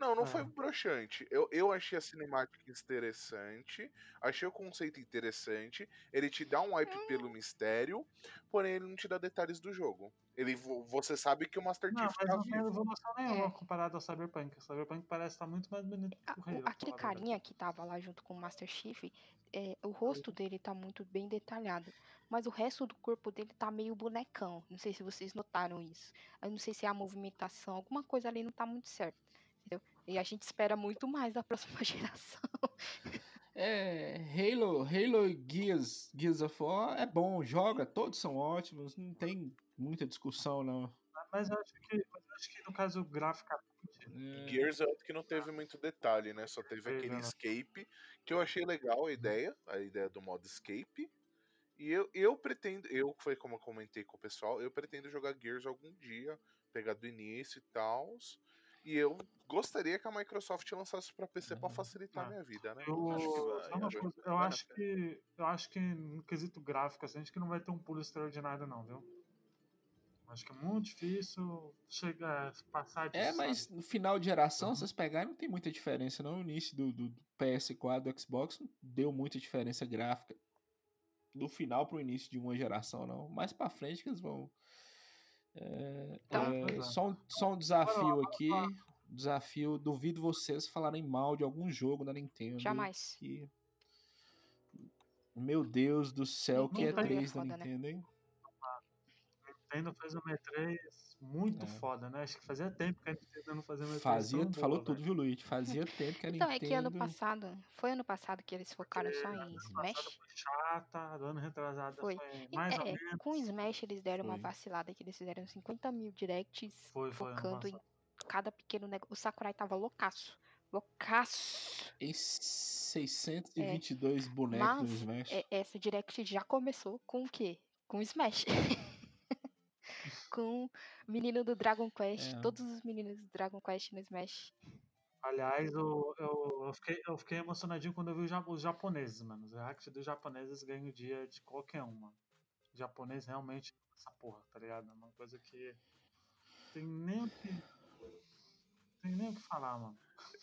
Não, não é. foi broxante. Eu, eu achei a cinemática interessante, achei o conceito interessante. Ele te dá um hype pelo mistério, porém ele não te dá detalhes do jogo. Ele, você sabe que o Master Chief não, mas tá não tem evolução nenhuma é. comparado ao Cyberpunk. O Cyberpunk parece estar muito mais bonito que o Halo. Aquele carinha que tava lá junto com o Master Chief, é, o rosto dele tá muito bem detalhado. Mas o resto do corpo dele tá meio bonecão. Não sei se vocês notaram isso. Eu não sei se é a movimentação, alguma coisa ali não tá muito certa. Entendeu? E a gente espera muito mais da próxima geração. É, Halo, Halo e Gears, Gears of War é bom, joga, todos são ótimos, não tem muita discussão, não. Mas eu acho que, eu acho que no caso graficamente. É, Gears é outro que não teve muito detalhe, né? Só teve Teve, aquele né? escape, que eu achei legal a ideia, a ideia do modo escape. E eu, eu pretendo, eu foi como eu comentei com o pessoal, eu pretendo jogar Gears algum dia, pegar do início e tal. E eu gostaria que a Microsoft lançasse pra PC pra facilitar Ah. a minha vida, né? Eu, Acho que vai, coisa, eu acho que eu acho que no quesito gráfico assim, acho que não vai ter um pulo extraordinário não, viu? Acho que é muito difícil chegar passar disso. É, mas no final de geração, Uhum. vocês pegarem, não tem muita diferença, não. No início do, do PS4, do Xbox, não deu muita diferença gráfica. Do final pro início de uma geração, não. Mais pra frente que eles vão. É, Então- é, é. só, um, só um desafio aqui. Desafio, duvido vocês falarem mal de algum jogo da Nintendo. Jamais. Que... Meu Deus do céu, que é Nintendo é 3 da né? Nintendo, hein? Nintendo fez uma E3 muito É. foda, né? Acho que fazia tempo que a Nintendo não fazia uma E3 Fazia, tão falou boa, tudo, velho. viu, Luigi? Fazia tempo que a Então, Nintendo. é que ano passado. Foi ano passado que eles focaram só em Smash? foi chata, do ano retrasado Foi. foi, mais ou É, menos. com o Smash eles deram uma Foi. vacilada que eles fizeram 50 mil directs Foi, focando em cada pequeno negócio. O Sakurai tava loucaço. Loucaço. Em 622 bonecos no Mas, Smash. É, essa direct já começou com o quê? Com Smash. com o menino do Dragon Quest. É. Todos os meninos do Dragon Quest no Smash. Aliás, eu, eu, eu, fiquei, eu fiquei emocionadinho quando eu vi os ja- os japoneses, mano. Os react dos japoneses ganham o dia de qualquer um, mano. O japonês realmente essa porra, tá ligado? É uma coisa que tem nem o que. Tem nem o que falar, mano.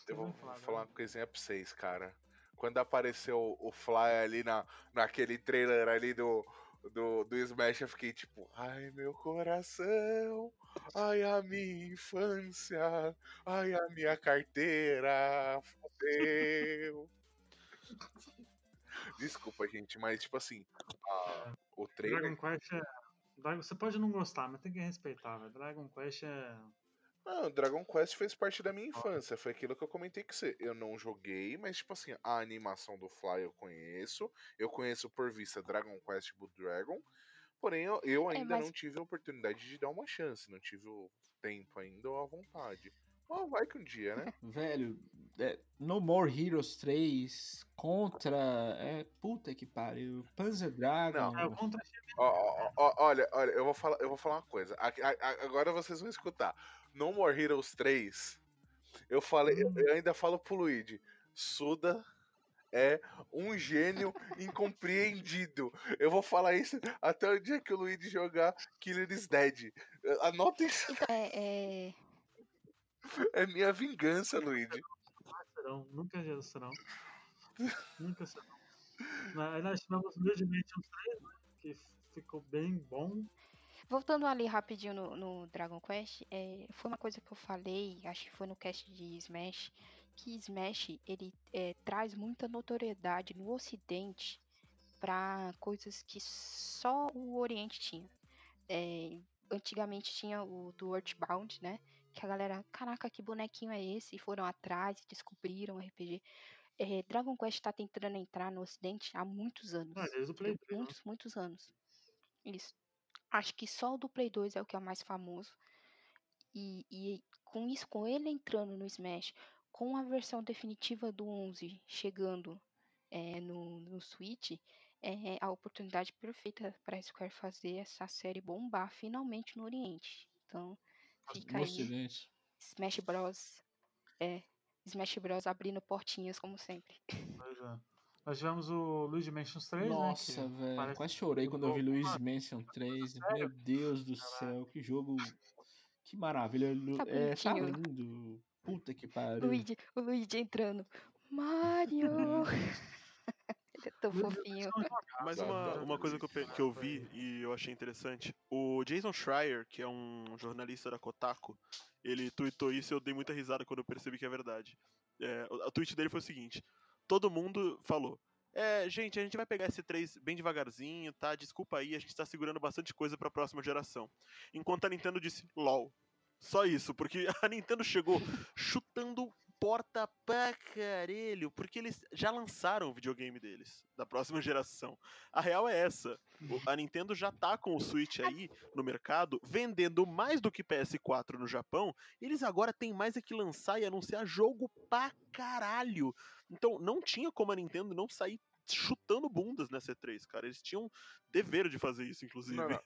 Eu vou falar, falar uma coisinha pra vocês, cara. Quando apareceu o Fly ali na, naquele trailer ali do, do, do Smash, eu fiquei tipo, ai meu coração, ai a minha infância, ai a minha carteira, fodeu. Desculpa, gente, mas tipo assim, a- o trailer. Dragon Quest é. Você pode não gostar, mas tem que respeitar, velho. Dragon Quest é. Não, Dragon Quest fez parte da minha infância. Foi aquilo que eu comentei com você. Eu não joguei, mas, tipo assim, a animação do Fly eu conheço. Eu conheço por vista Dragon Quest Blue Dragon. Porém, eu, eu ainda mas- não tive a oportunidade de dar uma chance. Não tive o tempo ainda ou a vontade. Vai que um dia, né? Velho, é, No More Heroes 3 contra. É, puta que pariu. Panzer Dragon. É o contra Ó, ó, ó, olha, olha, eu vou falar, eu vou falar uma coisa. A- a- a- agora vocês vão escutar. No More Heroes 3, eu falei, eu, eu ainda falo pro Luigi, Suda é um gênio incompreendido. Eu vou falar isso até o dia que o Luigi jogar Killer is Dead. Anotem isso, é, é, é minha vingança, Luigi. serão, nunca já serão. nunca serão. Na- Nós tivemos o Luigi Mansion 3, né? Que ficou bem bom. Voltando ali rapidinho no, no Dragon Quest, é, foi uma coisa que eu falei, acho que foi no cast de Smash, que Smash ele é, traz muita notoriedade no Ocidente para coisas que só o Oriente tinha. É, antigamente tinha o do Earthbound, né? Que a galera, caraca, que bonequinho é esse? E foram atrás e descobriram o RPG. É, Dragon Quest tá tentando entrar no Ocidente há muitos anos. Ah, desde o Play Tem 3. né? muitos, muitos anos. Isso. Acho que só o do Play 2 é o que é o mais famoso. E, e com isso, com ele entrando no Smash, com a versão definitiva do 11 chegando é, no, no Switch, é a oportunidade perfeita para a Square fazer essa série bombar finalmente no Oriente. Então, fica No aí Ocidente. Smash Bros. É, Smash Bros. abrindo portinhas como sempre. Pois é. Nós tivemos o Luigi Mansion 3, Nossa, né? velho. parece Quase chorei quando eu vi Mano, Mansion 3. sério? Meu Deus do céu, que jogo. Que maravilha. Tá é, tá lindo. Puta que pariu. Luigi, o Luigi entrando. Mario! É tão fofinho. Mas uma, uma coisa que eu, que eu vi e eu achei interessante, o Jason Schreier, que é um jornalista da Kotaku, ele tweetou isso e eu dei muita risada quando eu percebi que é verdade. É, o- a tweet dele foi o seguinte: todo mundo falou. É, gente, a gente vai pegar esse 3 bem devagarzinho, tá? Desculpa aí, a gente tá segurando bastante coisa pra próxima geração. Enquanto a Nintendo disse LOL. Só isso, porque a Nintendo chegou chutando importa pra caralho, porque eles já lançaram o videogame deles, da próxima geração. A real é essa. A Nintendo já tá com o Switch aí no mercado, vendendo mais do que PS4 no Japão. e Eles agora têm mais é que lançar e anunciar jogo pra caralho. Então não tinha como a Nintendo não sair chutando bundas nessa E3, cara. Eles tinham dever de fazer isso, inclusive. Não, não.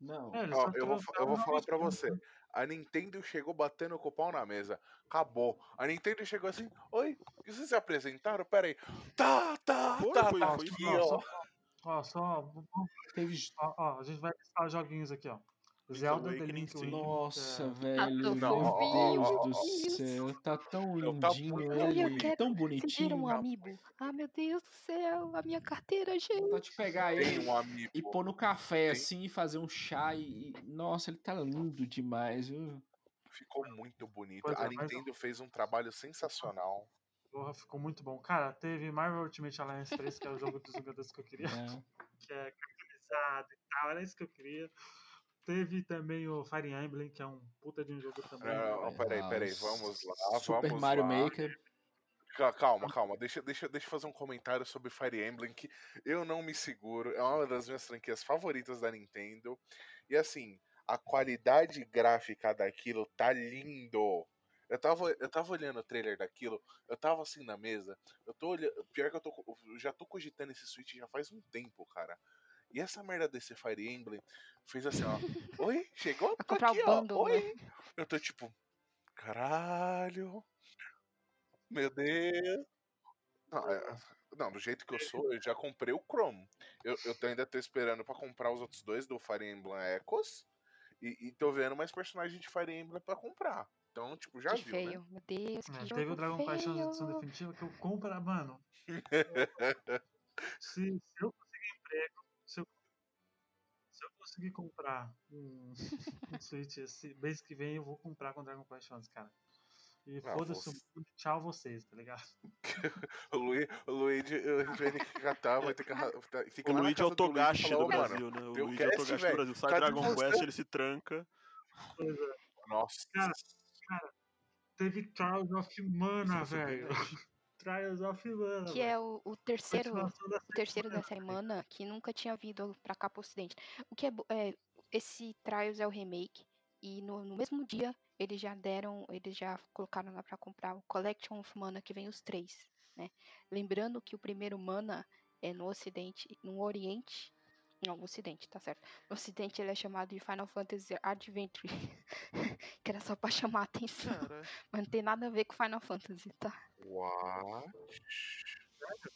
Não. É, Ó, só eu vou, eu vou falar pra novos você. A Nintendo chegou batendo com o pau na mesa. Acabou. A Nintendo chegou assim, oi, e vocês se apresentaram? Pera aí. Tá, tá, Foi, tá, foi, tá foi aqui, Ó, ó. só, ó, só, Teve. ó, ó, a gente vai listar os joguinhos aqui, ó. Zelda, The Link Nossa, é, velho. Meu fofinho, Deus do ó, céu. Tá tão tava lindinho ele. quero- Tão Vocês bonitinho. um amiibo? Ah, meu Deus do céu, a minha carteira, gente. Vontade de pegar ele um e pôr no café Tem. assim e fazer um chá e. Nossa, ele tá lindo demais, viu? Ficou muito bonito. É, A mas- Nintendo fez um trabalho sensacional. Porra, ficou muito bom. Cara, teve Marvel Ultimate Alliance 3, que é o jogo dos Vingadores que eu queria, É. que é caracterizado e tal, era isso que eu queria. Teve também o Fire Emblem, que é um puta de um jogo também. Não, não, peraí, Ah, peraí, os vamos lá, Super vamos Mario lá. Maker. Ca- Calma, calma, deixa, deixa, deixa eu fazer um comentário sobre Fire Emblem que eu não me seguro. É uma das minhas franquias favoritas da Nintendo. E assim, a qualidade gráfica daquilo tá lindo. Eu tava, eu tava olhando o trailer daquilo, eu tava assim na mesa. Eu tô olhando. Pior que eu, tô, eu já tô cogitando esse Switch já faz um tempo, cara. E essa merda desse Fire Emblem fez assim, ó. Oi, chegou? Tô comprar aqui, o ó. bundle, Oi. Eu tô tipo, caralho. Meu Deus. Não, é- não, do jeito que eu sou, eu já comprei o Chrome. Eu, eu tô- ainda tô esperando pra comprar os outros dois do Fire Emblem Echoes. E, e tô vendo mais personagens de Fire Emblem pra comprar. Então, tipo, já que viu, feio, né? meu Deus, que É, jogo teve o Dragon Quest feio. edição definitiva que eu compro, mano. se, se eu conseguir emprego, se eu conseguir comprar um, um Switch esse mês que vem, eu vou comprar com Dragon Quest 11, cara. E Ah, foda-se, o mundo, tchau vocês, tá ligado? O Luigi, o Luigi vai ter que catar, vai ter que. tá- fica O Luigi é o do Luigi Togashi do "Ô, mano, Brasil, né? O o Luigi é o Togashi do. Brasil. Sai Cadê Dragon você?" Quest, ele se tranca. É. Nossa. Cara, Teve Trials of Mana, velho. Trials of Mana. Que é o, o terceiro, da o terceiro da série. semana que nunca tinha vindo pra cá pro ocidente. O que é, é esse Trials é o remake e no, no mesmo dia eles já deram, eles já colocaram lá pra comprar o Collection of Mana que vem os três, né? Lembrando que o primeiro Mana é no ocidente, no oriente, não, no ocidente, tá certo. No ocidente ele é chamado de Final Fantasy Adventure, que era só pra chamar a atenção, Cara, mas não tem nada a ver com Final Fantasy, tá? What?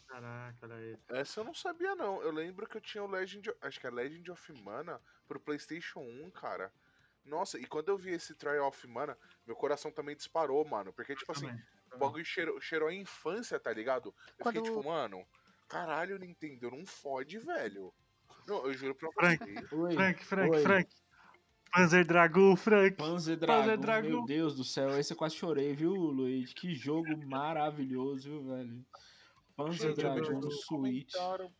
Caraca, olha aí. Essa eu não sabia, não. Eu lembro que eu tinha o Legend. Acho que é Legend of Mana pro PlayStation 1, cara. Nossa, e quando eu vi esse Trial of Mana, meu coração também disparou, mano. Porque, tipo assim, Também, o bagulho cheirou, cheirou a infância, tá ligado? Eu fiquei Quando- tipo, mano, caralho, Nintendo, não fode, velho. Não, eu juro pra Frank. Frank, Frank, Oi. Frank. Panzer Dragoon, Frank. Panzer Panzer Dragon, Dragon. meu Deus do céu, esse eu quase chorei, viu, Luiz? Que jogo maravilhoso, viu, velho? Panzer Dragon no Switch. comentaram-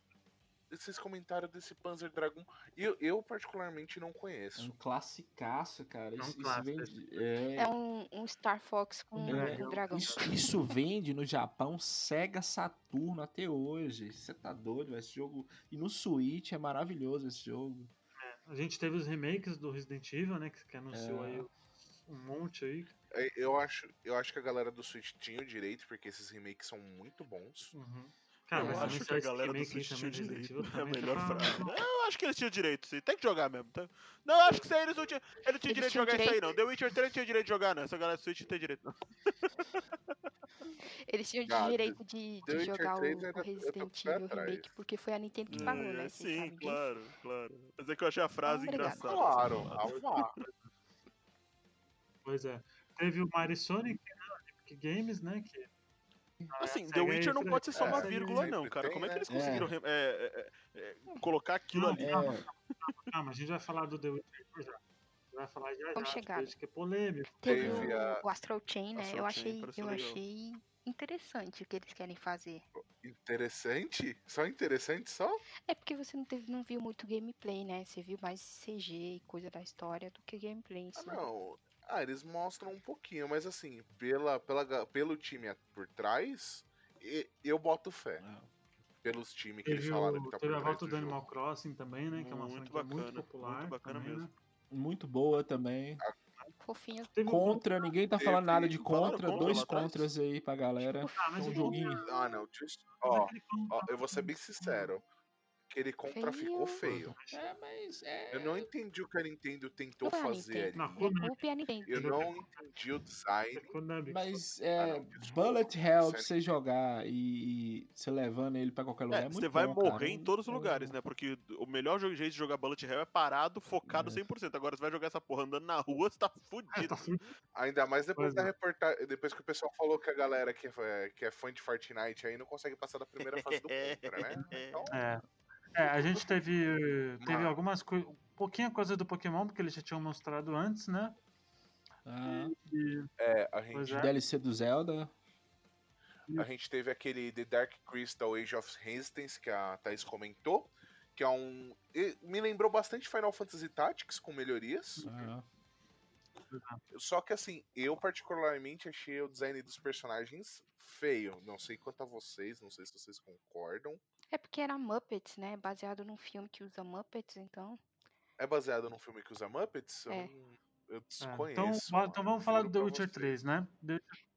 Vocês comentaram desse Panzer Dragon. Eu, eu particularmente não É um conheço. classicaço, cara. É um Isso, isso clássico vem esse de- é, É um, um Star Fox com É, um dragão. Isso, isso vende no Japão Sega Saturno até hoje. Você tá doido, velho, esse jogo. E no Switch é maravilhoso esse jogo. A gente teve os remakes do Resident Evil, né? Que, que anunciou É. aí um monte aí. É, Eu acho, eu acho que a galera do Switch tinha o direito, porque esses remakes são muito bons. Uhum. Cara, Eu mas eu acho que a galera do Switch tinha direito. É a também, melhor tá frase. Eu acho que eles tinham direito, sim. Tem que jogar mesmo. tá? Não, eu acho que isso aí eles não tinham. Eles não tinham Eles direito de jogar isso aí, direito. não. The Witcher 3 tinha direito de jogar, não. Essa galera do Switch não tem direito, não. Eles tinham Ah, direito de, de jogar o, 3 o Resident Evil. Remake porque foi a Nintendo que pagou, É, né? Sim, disso. claro, claro. Mas é que eu achei a frase Obrigado. engraçada. Claro, ah, vá. Pois é. Teve o Mario Sonic, né? Epic Games, né? Que Assim, Segue The Witcher não Fred. pode ser só É, uma vírgula, não, cara. Como é que né? eles conseguiram é, é, é, colocar aquilo Não, ali? É, Ah, mas a gente vai falar do The Witcher já. já. Vai falar já Vamos já. chegar. que é polêmico. Teve o, o Astral Chain, né? Astral eu achei, eu achei interessante o que eles querem fazer. Interessante? Só interessante só? É porque você não, teve, não viu muito gameplay, né? Você viu mais CG e coisa da história do que gameplay Ah, não. Ah, eles mostram um pouquinho, mas assim, pela, pela, pelo time a- por trás, eu boto fé. Ah, Pelos times que eles falaram o, que tá por teve a trás volta do do. Animal Crossing também, né? que é uma Muito franquia muito bacana, popular. muito bacana também, mesmo. né? Muito boa também. Fofinho. Teve o- Contra, ninguém tá falando nada de contra. contra Dois atrás? contras aí pra galera. Ah, mas É um joguinho. Ah, não, just- ó, ó, eu vou ser bem sincero. Aquele contra ficou feio. É, mas é. Eu não entendi o que a Nintendo tentou Não é a fazer É Nintendo. Eu não entendi o design. É. Mas Ah, é. não, desculpa. Bullet Hell pra você jogar e, e você levando ele pra qualquer lugar. É, É, muito você vai bom, morrer cara. em todos os lugares, né? Porque o melhor jeito de jogar Bullet Hell é parado, focado É. 100%. Agora você vai jogar essa porra andando na rua, você tá fudido. tá fudido. Ainda mais depois Pois da reportagem. Depois que o pessoal falou que a galera que é, que é fã de Fortnite aí não consegue passar da primeira fase do contra, né? Então, É. É, a gente teve, teve algumas coisas, pouquinha coisa do Pokémon, porque eles já tinham mostrado antes, né? Ah, E, é, a gente, é. DLC do Zelda. a gente teve aquele The Dark Crystal Age of Resistance que a Thaís comentou. Que é um. e- Me lembrou bastante Final Fantasy Tactics com melhorias. Ah, Só que assim, eu particularmente achei o design dos personagens feio. Não sei quanto a vocês, não sei se vocês concordam. É porque era Muppets, né? Baseado num filme que usa Muppets, então. É baseado num filme que usa Muppets? Eu, É. eu é, desconheço. então, mano. bora- então vamos falar do The Witcher você. 3, né?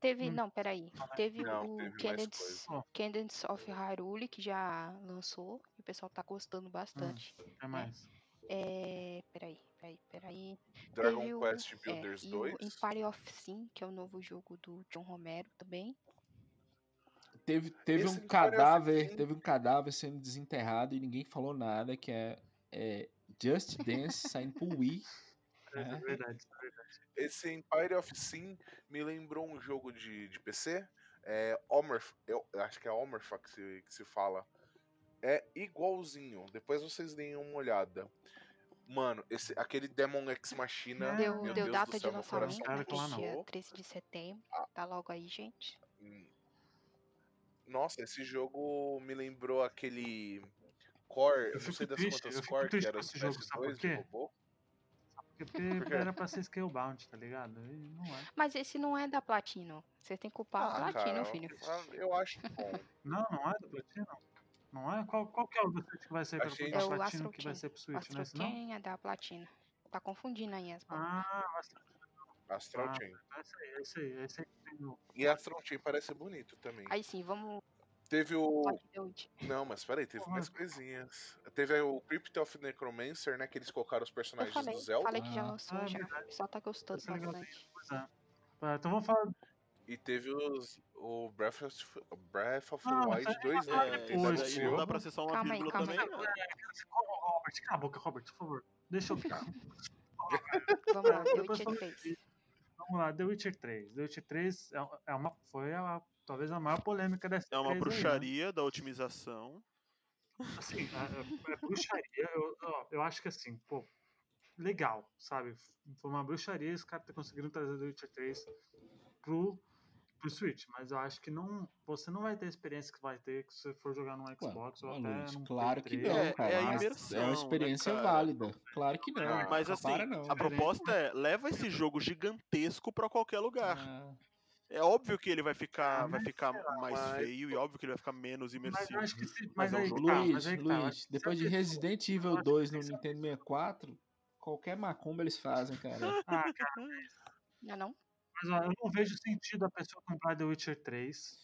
Teve. Hum. Não, peraí. Teve Não, o. Cadence of Hyrule, que já lançou. E o pessoal tá gostando bastante. É mais. É. Peraí, peraí, peraí. Dragon Teve o- Quest É, Builders e 2. o Empire of Sin, que é o novo jogo do John Romero também. Teve, teve Esse um cadáver, Sin- teve um cadáver sendo desenterrado e ninguém falou nada, que é, é Just Dance saindo pro Wii. É, É. verdade. é verdade. Esse Empire of Sin me lembrou um jogo de, de PC. É Omerf, eu acho que é Omerfa que se, que se fala. É igualzinho. Depois vocês deem uma olhada. Mano, esse, aquele Demon Ex Machina. Deu, meu deu Deus data do de céu, coração lançamento. Dia pulsou. 13 de setembro. Tá logo aí, gente. Hum. Nossa, esse jogo me lembrou aquele Core, eu não sei das triste, quantas Core, que era sabe por PS2 de quê? robô. Porque, era pra ser Scalebound, tá ligado? E não é. Mas esse não é da Platino. Você tem que culpar a Ah, Platino, cara, filho. eu- eu acho bom. Não, não é do Platinum? Não é? Qual, qual que é o do Switch que vai ser pra Achei- pra É o Platinum Astro que vai ser pro O Switch, é esse não? Astroken é da Platino. Tá confundindo aí as. Ah, Astro Astral Ah. Chain. é esse aí, é esse aí, é esse aí que tem o- E Astral Chain parece bonito também. Aí sim, vamos Teve o. Não, mas peraí, teve Porra. mais coisinhas. Teve o Crypt of Necromancer, né? Que eles colocaram os Eu personagens falei, do Zelda. falei que já Ah. lançou, Ah, é já. verdade. O pessoal tá gostando é legal bastante. É. Tá, Então vamos falar. E teve os, o Breath of, Breath of Ah, the mas Wild aí 2, fala né? É, que depois, não dá pra ser só uma Calma aí, vírgula calma aí. também. Ô, Robert, cala a boca, Robert, por favor. Deixa eu ficar. Vamos lá, The Depois Witcher fala- 3. Vamos lá, The Witcher 3. The Witcher 3 é, é uma, foi a, talvez a maior polêmica dessa É uma aí, né? bruxaria da otimização. Assim, a, a- a bruxaria, eu, ó, eu acho que assim, pô, legal, sabe? Foi uma bruxaria e os caras conseguiram trazer The Witcher 3 pro, pro Switch, mas eu acho que não, você não vai ter a experiência que vai ter se você for jogar num Xbox Ué, ou até Luiz, num claro que 3. não, É, cara. é a mas imersão, é uma né, experiência cara? válida. Claro que não. É, Mas assim, para não. a proposta é leva esse jogo gigantesco pra qualquer lugar. Ah, É óbvio que ele vai ficar, Ah, vai mas ficar mais mas- feio e óbvio que ele vai ficar menos Mas imersivo. acho que se, Mas mas é um jogo- Luiz, mas aí que tá, Luiz, que depois de Resident Evil acho que 2 no Nintendo 64, qualquer macumba eles fazem, cara. Ah, cara, Não é não? Mas ó, eu não vejo sentido a pessoa comprar The Witcher 3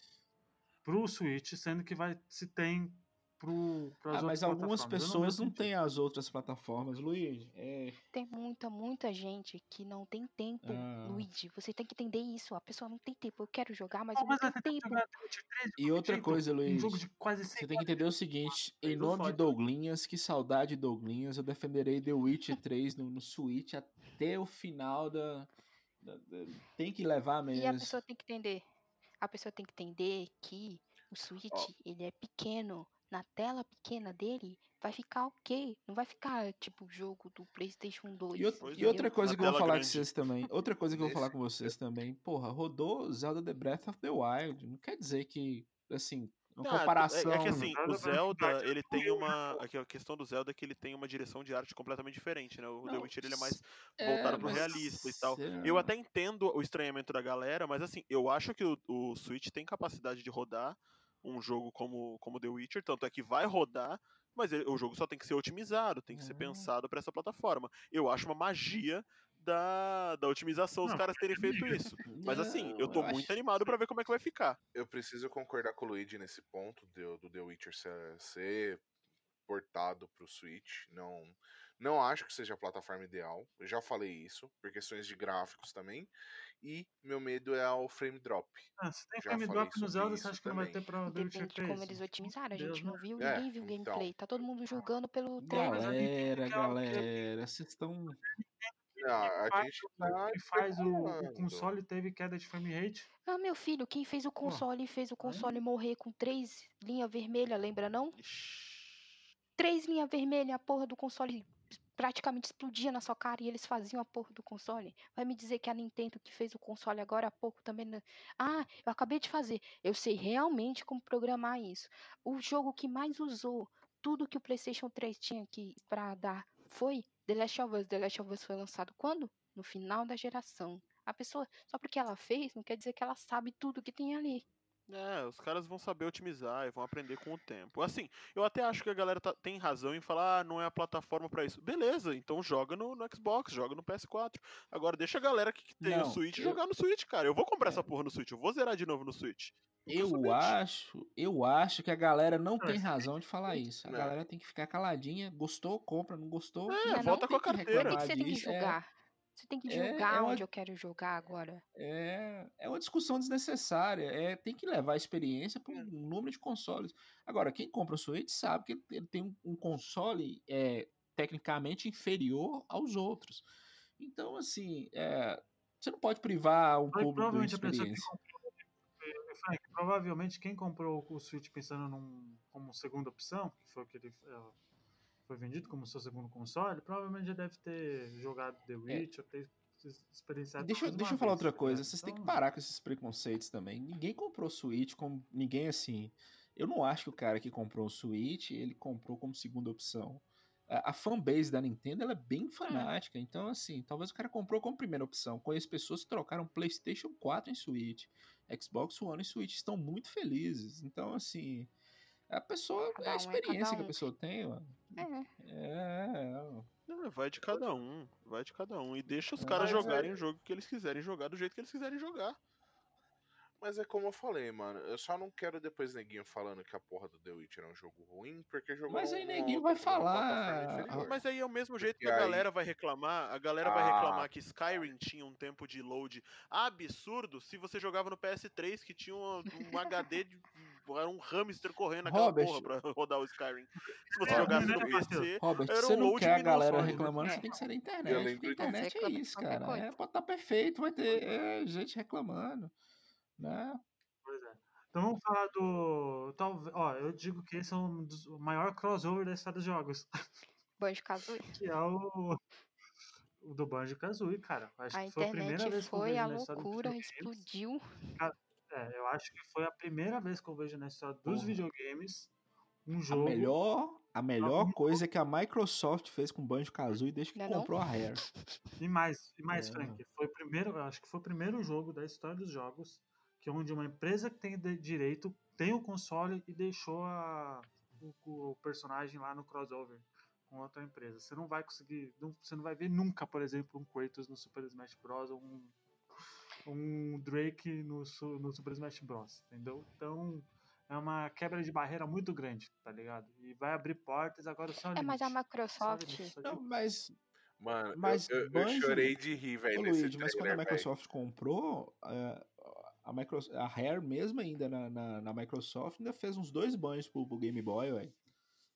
pro Switch, sendo que vai se tem pro pras Ah, mas algumas pessoas não sentido. têm as outras plataformas, Luiz. É, Tem muita, muita gente que não tem tempo, Ah. Luigi. Você tem que entender isso. A pessoa não tem tempo. Eu quero jogar, mas Não, eu não mas ter tenho tempo. jogar The Witcher 3 E outra coisa, Um de quase Você 100 tem que entender o seguinte, em não nome de. Douglinhas, que saudade de Douglinhas, eu defenderei The Witcher 3 no, no Switch até o final da- Tem que levar E mesmo. a pessoa tem que entender. A pessoa tem que entender que o Switch, ele é pequeno. Na tela pequena dele, vai ficar ok. Não vai ficar tipo o jogo do PlayStation 2. E, e outra coisa Na que eu vou falar grande. com vocês também. Outra coisa que eu vou falar com vocês também. Porra, rodou Zelda The Breath of the Wild. Não quer dizer que, assim, Uma Ah, comparação. É, é que assim, o Zelda, the ele tem uma. aqui, A questão do Zelda é que ele tem uma direção de arte completamente diferente, né? O The Não, Witcher ele é mais é, voltado pro realista e tal. Eu até entendo o estranhamento da galera, mas assim, eu acho que o, o Switch tem capacidade de rodar um jogo como, como The Witcher, tanto é que vai rodar, mas ele- o jogo só tem que ser otimizado, tem que ser É. pensado para essa plataforma. Eu acho uma magia da, da otimização os Não, caras terem feito isso. Mas assim, eu tô Não, muito acho- animado para ver como é que vai ficar. Eu preciso concordar com o Luigi nesse ponto do, do The Witcher ser, portado pro Switch. Não, não acho que seja a plataforma ideal. Eu já falei isso, por questões de gráficos também. E meu medo é o frame drop. Ah, se tem Já frame falei drop no Zelda, isso você acha que não vai ter pra The Witcher Depende de como 3? eles otimizaram. A Deus, gente não né? viu, É, ninguém viu o então. gameplay. Tá todo mundo julgando pelo trailer. Galera, algo que- galera, vocês estão. Ah, a faz gente o- tá faz o, console teve queda de frame rate. Ah, meu filho, quem fez o console fez o console morrer com três linhas vermelhas, lembra não? Três linhas vermelhas, a porra do console praticamente explodia na sua cara e eles faziam a porra do console. Vai me dizer que a Nintendo que fez o console agora há pouco também. não- Ah, eu acabei de fazer. Eu sei realmente como programar isso. O jogo que mais usou tudo que o PlayStation 3 tinha aqui pra dar foi The Last of Us. The Last of Us foi lançado quando? No final da geração. A pessoa, só porque ela fez, não quer dizer que ela sabe tudo que tem ali. É, os caras vão saber otimizar e vão aprender com o tempo. Assim, eu até acho que a galera tá- tem razão em falar, ah, não é a plataforma pra isso. Beleza, então joga no, no Xbox, joga no PS4. Agora deixa a galera que, que tem Não, o Switch eu- jogar no Switch, cara. Eu vou comprar É. essa porra no Switch, eu vou zerar de novo no Switch. Eu acho, eu acho que a galera não tem Mas- razão de falar isso. A Não. galera tem que ficar caladinha. Gostou, compra. Não gostou, É, Não é volta não? com a tem carteira. Por que, você tem que é. julgar? Você tem que É, julgar é uma- onde eu quero jogar agora. É, é uma discussão desnecessária. É, tem que levar a experiência para um número de consoles. Agora, quem compra o Switch sabe que ele, ele tem um, um console é, tecnicamente inferior aos outros. Então, assim, é, você não pode privar um público de provavelmente a pessoa que experiência. eh, Frank, provavelmente quem comprou o Switch pensando num, como segunda opção, que foi o que ele eh, foi vendido como seu segundo console, provavelmente já deve ter jogado The Witcher, ter experienciado. É. Deixa, eu- deixa eu falar outra coisa. ligado? Vocês têm que Então, parar com esses preconceitos também. Ninguém comprou Switch como. Ninguém assim. Eu não acho que o cara que comprou o Switch, ele comprou como segunda opção. A, a fanbase da Nintendo ela é bem fanática. Então, assim, talvez o cara comprou como primeira opção. Conheço pessoas que trocaram PlayStation 4 em Switch, Xbox One em Switch, estão muito felizes. Então, assim. A pessoa. Cada é a um é experiência que a um. pessoa tem, mano. É. É. Não, vai de cada um, vai de cada um. E deixa os É. caras é- jogarem o jogo que eles quiserem jogar, do jeito que eles quiserem jogar. Mas é como eu falei, mano. Eu só não quero depois neguinho falando que a porra do The Witcher é um jogo ruim, porque jogou Mas aí neguinho vai falar, inferior. Mas aí é o mesmo jeito que Porque a aí- galera vai reclamar. A galera vai Ah. reclamar que Skyrim tinha um tempo de load absurdo se você jogava no PS3, que tinha um, um HD de. Era um hamster correndo naquela Robert. porra pra rodar o Skyrim. Se você É, jogasse né, no? PC. Robert, Era você um não load quer a galera né? reclamando, É. você tem que ser na internet. Porque a internet é isso, cara. É, pode estar perfeito, vai ter é, gente reclamando. Né? Pois é. Então vamos falar do. Talvez, ó, eu digo que esse é um dos o maior crossover da história dos jogos. Banjo Kazooie. Que é o. O do Banjo Kazooie, cara. Acho A que foi a primeira internet vez que eu foi vejo a na loucura, explodiu. É, eu acho que foi a primeira vez que eu vejo na história dos videogames um A jogo. melhor, a melhor coisa que a Microsoft fez com o Banjo Kazooie desde que Não é não? comprou a Rare. E mais, e mais, É. Frank. Foi o primeiro, eu acho que foi o primeiro jogo da história dos jogos que onde uma empresa que tem direito tem o console e deixou a, o, o personagem lá no crossover com outra empresa. Você não vai conseguir, não- você não vai ver nunca, por exemplo, um Kratos no Super Smash Bros. ou um, um Drake no, no Super Smash Bros. Entendeu? Então é uma quebra de barreira muito grande, tá ligado? E vai abrir portas agora só É, mas a limite. Só Microsoft. limite, só Não, mas, Mano, eu- Mas eu, eu Banjo- chorei de rir, velho, Luigi, mas quando a. Microsoft comprou, é, a, Microsoft, a Rare mesmo ainda na, na, na Microsoft ainda fez uns dois banhos pro, pro Game Boy, velho.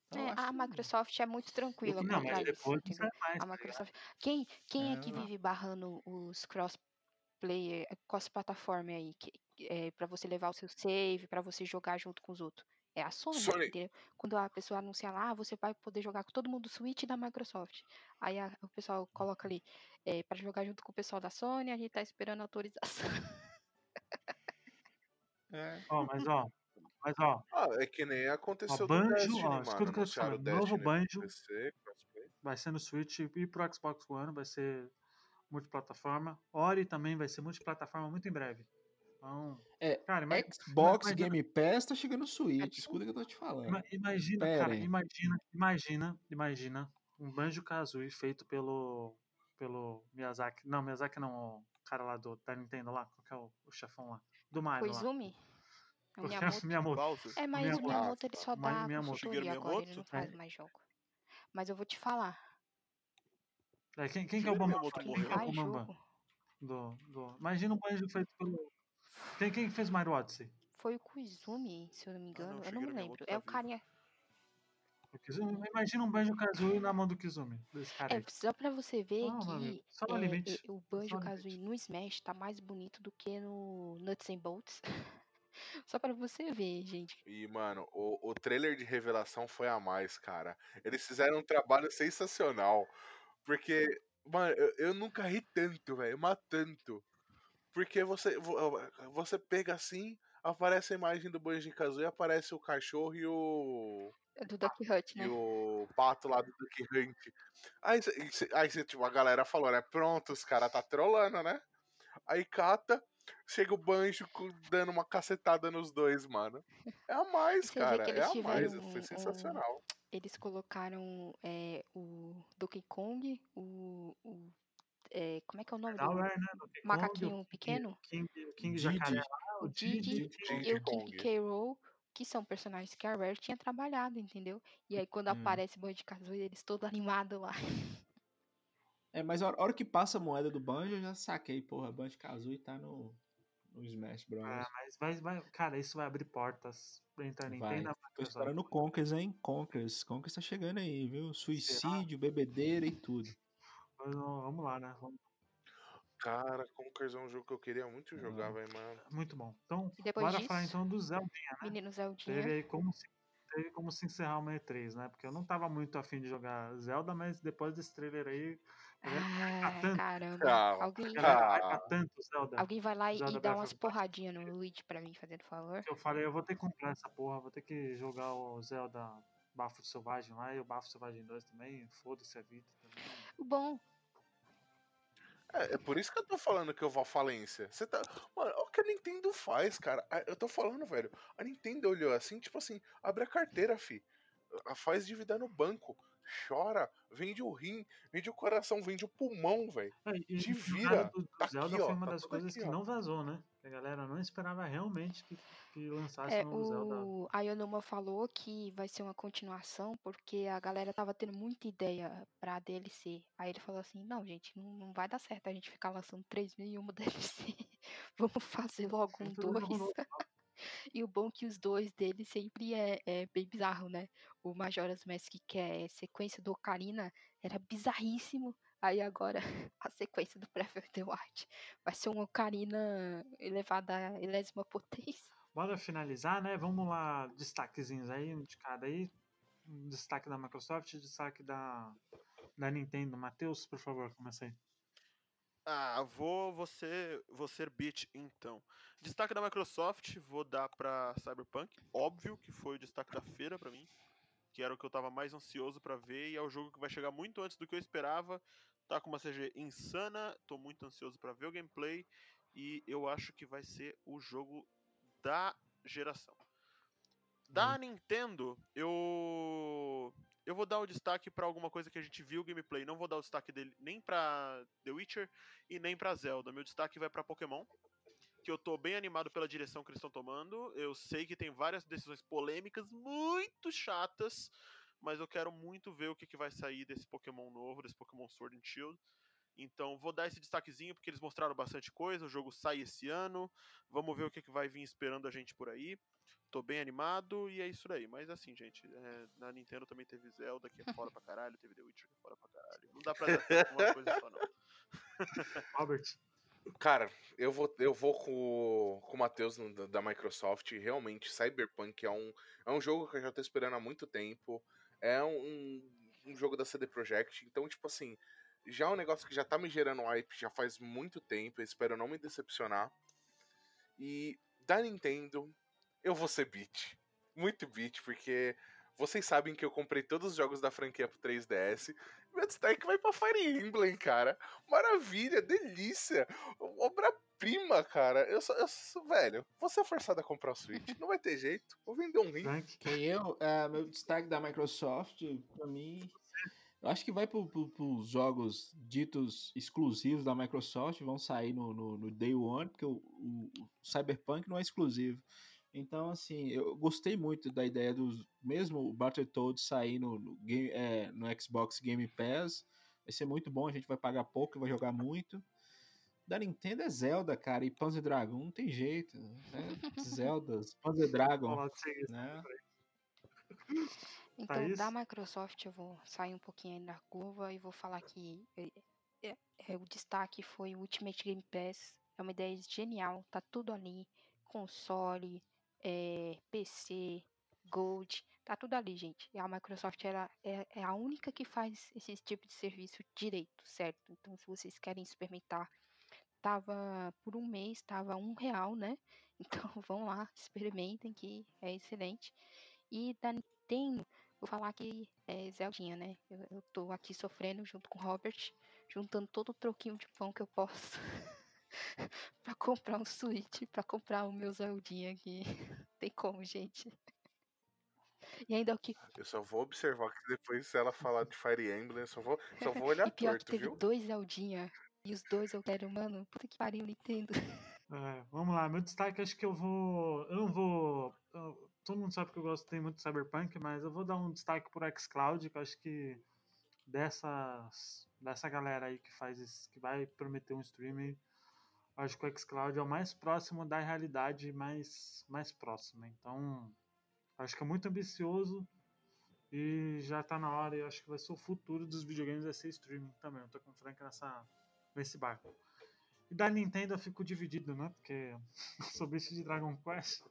Então, É, a que- Microsoft é muito tranquila Não, mas a isso, depois não mais. A tá? Microsoft. Quem, quem é, que É. vive barrando os cross-player, cross-platform aí, que, é, para você levar o seu save, pra você jogar junto com os outros? É a Sony, Sony. entendeu? Quando a pessoa anuncia lá, ah, você vai poder jogar com todo mundo do Switch da Microsoft. Aí a- o pessoal coloca ali, é, para jogar junto com o pessoal da Sony, a gente tá esperando autorização. É. Ó, mas ó, Mas ó, Ah, é que nem aconteceu ó do Banjo, Destiny, ó, mano. escuta o que eu tô te Anunciaram o falando. Novo Banjo PC, vai ser no Switch e pro Xbox One, vai ser multiplataforma. Ori também vai ser multiplataforma muito em breve. Então, É, cara, ima- Xbox imagina- Game Pass tá chegando no Switch. Escuta o que eu tô te falando. ima- imagina, Pera cara, aí. imagina, imagina, imagina um Banjo Kazooie feito pelo pelo Miyazaki. Não, Miyazaki não, o cara lá do da Nintendo lá, qual que é o, o chefão lá? Do Mario lá. Koizumi? É o Miyamoto? Miyamoto. É, mas Miyamoto. o Miyamoto ele só dá Miyamoto. consultoria Shigeru agora, ele não Miyamoto? faz É. mais jogo. Mas eu vou te falar, É, quem, quem que é o Bambam? Miyamoto Quem quem que é o faz Bambam? jogo Do, do... Imagina um Banjo feito pelo... Quem, quem fez Mario Odyssey? foi o Koizumi, se eu não me Ah, não, engano. eu não me lembro. Miyamoto É tá o vivo. carinha. Imagina um Banjo Kazooie na mão do Kizumi. Desse cara É, aí. só pra você ver Ah, que só no é, é, o Banjo Kazooie no Smash tá mais bonito do que no Nuts and Bolts. só pra você ver, gente. E, mano, o, o trailer de revelação foi a mais, cara. Eles fizeram um trabalho sensacional. Porque, mano, eu, eu nunca ri tanto, velho. Mas tanto. Porque você, vo- você pega assim, aparece a imagem do Banjo Kazooie, aparece o cachorro e o. É do Duck Hunt, né? E o pato lá do Duck Hunt. Aí, aí cê, tipo, a galera falou, né? Pronto, os caras tá trolando, né? Aí cata, chega o banjo dando uma cacetada nos dois, mano. É a mais, Você cara. É a mais. tiveram Foi um- sensacional. Eles colocaram é, o Donkey Kong, o. o é, como é que é o nome do Rare, né? Kong, o macaquinho King- pequeno? King, o King Didi. Jacaré O Didi King- e o. King K. Rool, que são personagens que a Rare tinha trabalhado, entendeu? E aí quando Hum. aparece o Banjo Kazooie, eles todos animados lá. É, mas a hora, que passa a moeda do Banjo, eu já saquei, porra, Banjo Kazooie tá no, no Smash Bros. Ah, mas vai, vai, cara, isso vai abrir portas pra. Nintendo. na Tô esperando o Conkers, hein? Conkers. Conkers tá chegando aí, viu? Suicídio, bebedeira e tudo. Mas, Vamos lá, né? Vamos- Cara, Conkers é um jogo que eu queria muito jogar, Ah. velho, mano. Muito bom. Então, depois bora disso, falar então do Zelda. Menino Teve Zeldinha. aí como se, teve como se encerrar uma E3, né? Porque eu não tava muito afim de jogar Zelda, mas depois desse trailer aí, Ah, tanto. caramba. Calma, Alguém, tanto Zelda. vai lá e, Zelda e dá umas porradinhas no Luigi pra mim, fazendo favor. eu falei, eu vou ter que comprar essa porra, vou ter que jogar o Zelda Bafo Selvagem lá e o Bafo Selvagem 2 também, foda-se a vida também. O bom, É, é por isso que eu tô falando que eu vou à falência. Você tá. Mano, olha o que a Nintendo faz, cara. Eu tô falando, velho. A Nintendo olhou assim, tipo assim, abre a carteira, fi. Faz dívida no banco. Chora, vende o rim, vende o coração, vende o pulmão, velho. É, e, Te e o vira, do, do tá Zelda aqui, ó, foi uma tá das coisas aqui, que ó. não vazou, né? A galera não esperava realmente que, que lançasse é, um novo Zelda. o a Yonoma falou que vai ser uma continuação porque a galera tava tendo muita ideia pra DLC. Aí ele falou assim, não, gente, não, não vai dar certo a gente ficar lançando 3001 DLC. Vamos fazer logo um Sempre um jogo 2. E o bom é que os dois dele sempre é, é bem bizarro, né? O Majora's Mask, que é sequência do Ocarina, era bizarríssimo. Aí agora a sequência do Breath of the Wild vai ser um Ocarina elevado à enésima potência. Bora finalizar, né? Vamos lá, destaquezinhos aí, um de cada aí. Um destaque da Microsoft destaque da, da Nintendo. Matheus, por favor, começa aí. Ah, vou, vou, ser, vou ser beat então. Destaque da Microsoft, vou dar pra Cyberpunk. Óbvio que foi o destaque da feira pra mim. Que era o que eu tava mais ansioso pra ver. E é o jogo que vai chegar muito antes do que eu esperava. Tá com uma CG insana. Tô muito ansioso pra ver o gameplay. E eu acho que vai ser o jogo da geração. Da Nintendo, eu. Eu vou dar o destaque pra alguma coisa que a gente viu gameplay. Não vou dar o destaque dele nem pra The Witcher e nem pra Zelda. Meu destaque vai pra Pokémon, que eu tô bem animado pela direção que eles estão tomando. Eu sei que tem várias decisões polêmicas muito chatas, mas eu quero muito ver o que, que vai sair desse Pokémon novo, desse Pokémon Sword and Shield. Então vou dar esse destaquezinho porque eles mostraram bastante coisa. O jogo sai esse ano. Vamos ver o que, que vai vir esperando a gente por aí. Tô bem animado e é isso daí. Mas assim, gente, é, na Nintendo também teve Zelda, que é fora pra caralho, teve The Witcher, que é fora pra caralho. Não dá pra dar uma coisa só, não. Robert, Cara, eu vou, eu vou com, o- com o Matheus da- da Microsoft. Realmente, Cyberpunk é um, é um jogo que eu já tô esperando há muito tempo. É um, um jogo da CD Projekt. Então, tipo assim, já é um negócio que já tá me gerando hype já faz muito tempo. Eu espero não me decepcionar. E da Nintendo, eu vou ser beat. Muito beat, porque vocês sabem que eu comprei todos os jogos da franquia pro 3DS. Meu destaque vai pra Fire Emblem, cara. Maravilha, delícia. Obra-prima, cara. Eu sou, eu sou, velho, vou ser forçado a comprar o Switch. Não vai ter jeito. Vou vender um rim. Que eu, é, meu destaque da Microsoft, pra mim, eu acho que vai para os jogos ditos exclusivos da Microsoft, vão sair no, no, no Day One, porque o, o- o Cyberpunk não é exclusivo. Então, assim, eu gostei muito da ideia dos. Mesmo o Battletoads sair no, no, game- é, no Xbox Game Pass, vai ser muito bom, a gente vai pagar pouco e vai jogar muito. Da Nintendo é Zelda, cara, e Panzer Dragon não tem jeito. Né? Zeldas, Panzer Dragon, seguir. né? Então, Thaís? da Microsoft, eu vou sair um pouquinho aí da curva e vou falar que é, é- é, o destaque foi o Ultimate Game Pass. É uma ideia genial, tá tudo ali. Console, é, PC, Gold, tá tudo ali, gente. E a Microsoft ela é, é a única que faz esse tipo de serviço direito, certo? Então, se vocês querem experimentar, tava por um mês, tava um real, né? Então, vão lá, experimentem que é excelente. E da Nintendo, Vou falar que é Zeldinha, né? Eu, eu tô aqui sofrendo junto com o Robert, juntando todo o troquinho de pão que eu posso pra comprar um Switch, pra comprar o meu Zeldinha aqui. Tem como, gente. E ainda o que. Eu só vou observar que depois, se ela falar de Fire Emblem, eu só vou, só vou olhar E pior que torto, teve viu? dois Zeldinha. E os dois eu quero, mano. Puta que pariu, Nintendo. É, vamos lá, meu destaque acho que eu vou. Eu não vou. eu- todo mundo sabe que eu gosto tem muito de Cyberpunk, mas eu vou dar um destaque pro xCloud, que eu acho que dessas. Dessa galera aí que faz esse, que vai prometer um streaming, acho que o xCloud é o mais próximo da realidade mais, mais próxima. Então, acho que é muito ambicioso e já tá na hora, e acho que vai ser o futuro dos videogames vai ser streaming também. Eu tô com o Frank nessa, nesse barco. E da Nintendo eu fico dividido, né? Porque eu sou bicho de Dragon Quest.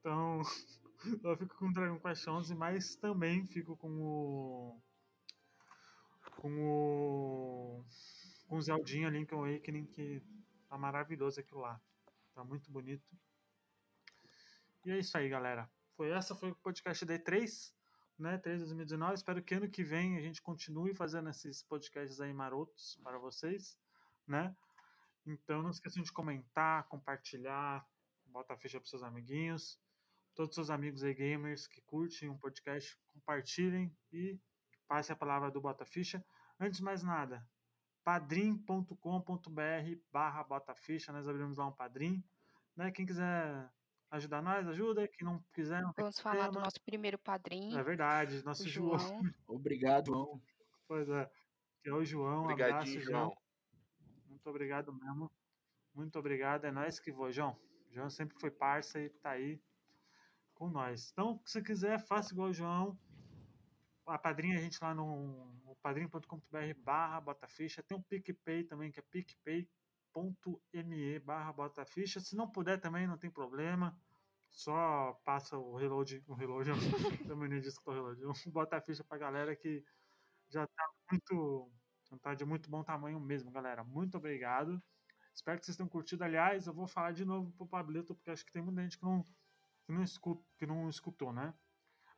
Então eu fico com Dragon Quest 11, mas também fico com o. Com o. Com o Zeldinha Link Awakening, que tá maravilhoso aquilo lá. Tá muito bonito. E é isso aí, galera. Foi essa foi o podcast D3, né? 3 de 2019. Espero que ano que vem a gente continue fazendo esses podcasts aí marotos para vocês, né? Então não esqueçam de comentar, compartilhar, bota a ficha para seus amiguinhos. Todos os seus amigos aí gamers que curtem um podcast, compartilhem e passe a palavra do Bota Ficha. Antes de mais nada, padrim.com.br barra Bota Ficha, nós abrimos lá um padrim. Né? Quem quiser ajudar nós, ajuda. Quem não quiser, não Vamos falar do problema. nosso primeiro padrinho, É verdade, nosso João. João. Obrigado, João. Pois é, que é o João. Um Obrigadinho, abraço, João. João. Muito obrigado mesmo. Muito obrigado. É nós que voa, João. João sempre foi parça e tá aí com nós. Então, se quiser, faça igual o João. A padrinha a gente lá no, no padrinho.com.br barra botaficha. Tem o PicPay também, que é picpay.me barra botaficha. Se não puder também, não tem problema. Só passa o reload, o reload, também nem disse que reload, o botaficha pra galera que já tá muito, já tá de muito bom tamanho mesmo, galera. Muito obrigado. Espero que vocês tenham curtido. Aliás, eu vou falar de novo pro Pablito, porque acho que tem muita gente que não, que não, escuta, que não escutou, né?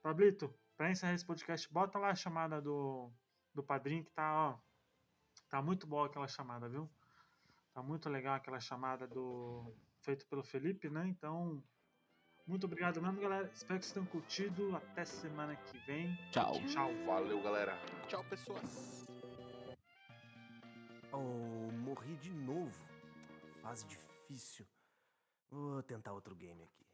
Pablito, pra encerrar esse podcast, bota lá a chamada do, do padrinho, que tá, ó. Tá muito boa aquela chamada, viu? Tá muito legal aquela chamada do. feito pelo Felipe, né? Então. Muito obrigado mesmo, galera. Espero que vocês tenham curtido. Até semana que vem. Tchau. Tchau. Valeu, galera. Tchau, pessoas. Oh, morri de novo. Fase difícil. Vou tentar outro game aqui.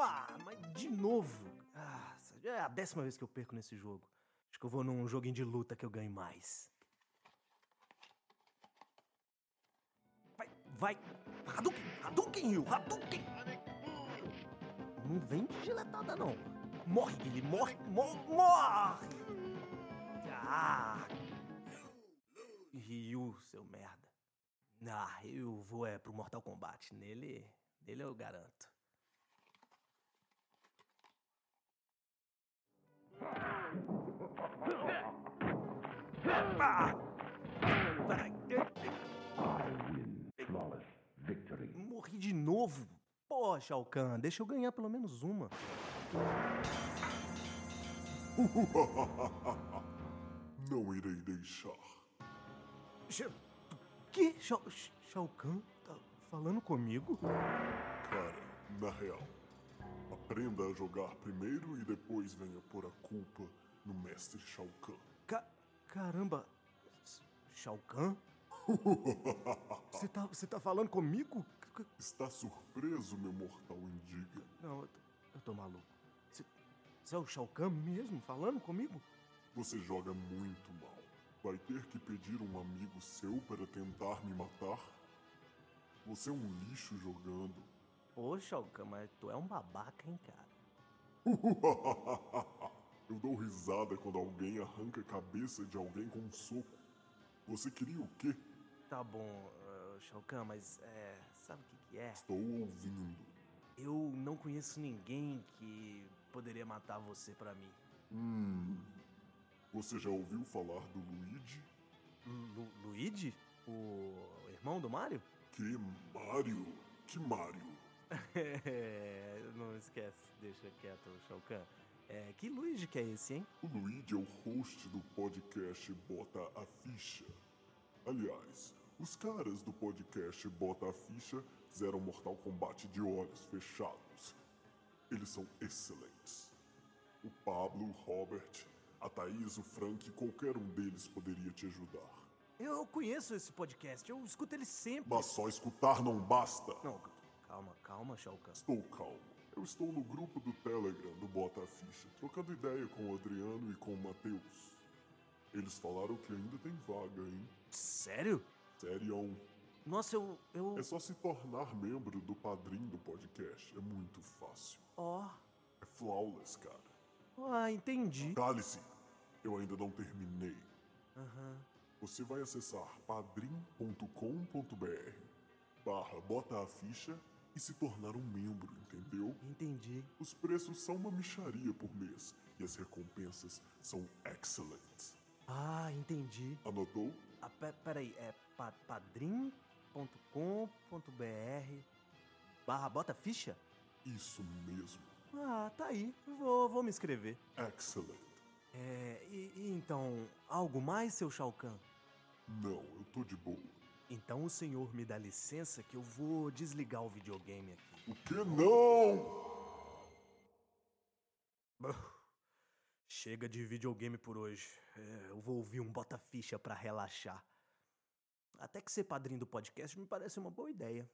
Ah, mas de novo. Ah, é a décima vez que eu perco nesse jogo. Acho que eu vou num joguinho de luta que eu ganho mais. Vai, vai. Hadouken, Hadouken, Ryu, Hadouken. Não vem de giletada, não. Morre, Guilherme, morre, morre, morre. Ah. Ryu, seu merda. Ah, eu vou é pro Mortal Kombat. Nele, nele eu garanto. Ah! Peraí. Morri de novo. Pô, Shao Kahn, deixa eu ganhar pelo menos uma. Não irei deixar. Que? Shao, Sh- Shao Kahn tá falando comigo? Cara, na real, aprenda a jogar primeiro e depois venha pôr a culpa no mestre Shao Kahn. Ca caramba. Shao Kahn? Você tá, você tá falando comigo? Está surpreso, meu mortal indiga? Não, eu tô, eu tô maluco. Você é o Shao Kahn mesmo falando comigo? Você joga muito mal. Vai ter que pedir um amigo seu para tentar me matar? Você é um lixo jogando. Ô, Shao Kahn, mas tu é um babaca, hein, cara? Eu dou risada quando alguém arranca a cabeça de alguém com um soco. Você queria o quê? Tá bom, uh, Shao Kahn, mas é. Sabe o que, que é? Estou ouvindo. Eu não conheço ninguém que poderia matar você pra mim. Hum. Você já ouviu falar do Luigi? Lu Luigi? O irmão do Mario? Que Mario? Que Mario? Não esquece, deixa quieto, Shao Kahn. É, que Luigi que é esse, hein? O Luigi é o host do podcast Bota a Ficha. Aliás, os caras do podcast Bota a Ficha fizeram Mortal Kombat de olhos fechados. Eles são excelentes. O Pablo, o Robert, a Thaís, o Frank, qualquer um deles poderia te ajudar. Eu conheço esse podcast, eu escuto ele sempre. Mas só escutar não basta. Não, calma, calma, Shao Kahn. Estou calmo. Eu estou no grupo do Telegram do Bota a Ficha, trocando ideia com o Adriano e com o Matheus. Eles falaram que ainda tem vaga, hein? Sério? Sério. Nossa, eu. eu... É só se tornar membro do padrinho do podcast. É muito fácil. Ó. É flawless, cara. Ah, entendi. Cale-se. Eu ainda não terminei. Aham. Você vai acessar padrim.com.br barra bota a ficha e se tornar um membro, entendeu? Entendi. Os preços são uma micharia por mês e as recompensas são excelentes. Ah, entendi. Anotou? Ah, pe peraí, é pa padrim.com.br barra bota ficha? Isso mesmo. Ah, tá aí. Vou, vou me inscrever. Excellent. É, e, e então, algo mais, seu Shao Kahn? Não, eu tô de boa. Então o senhor me dá licença que eu vou desligar o videogame aqui. O que não? Chega de videogame por hoje. É, eu vou ouvir um bota-ficha pra relaxar. Até que ser padrinho do podcast me parece uma boa ideia.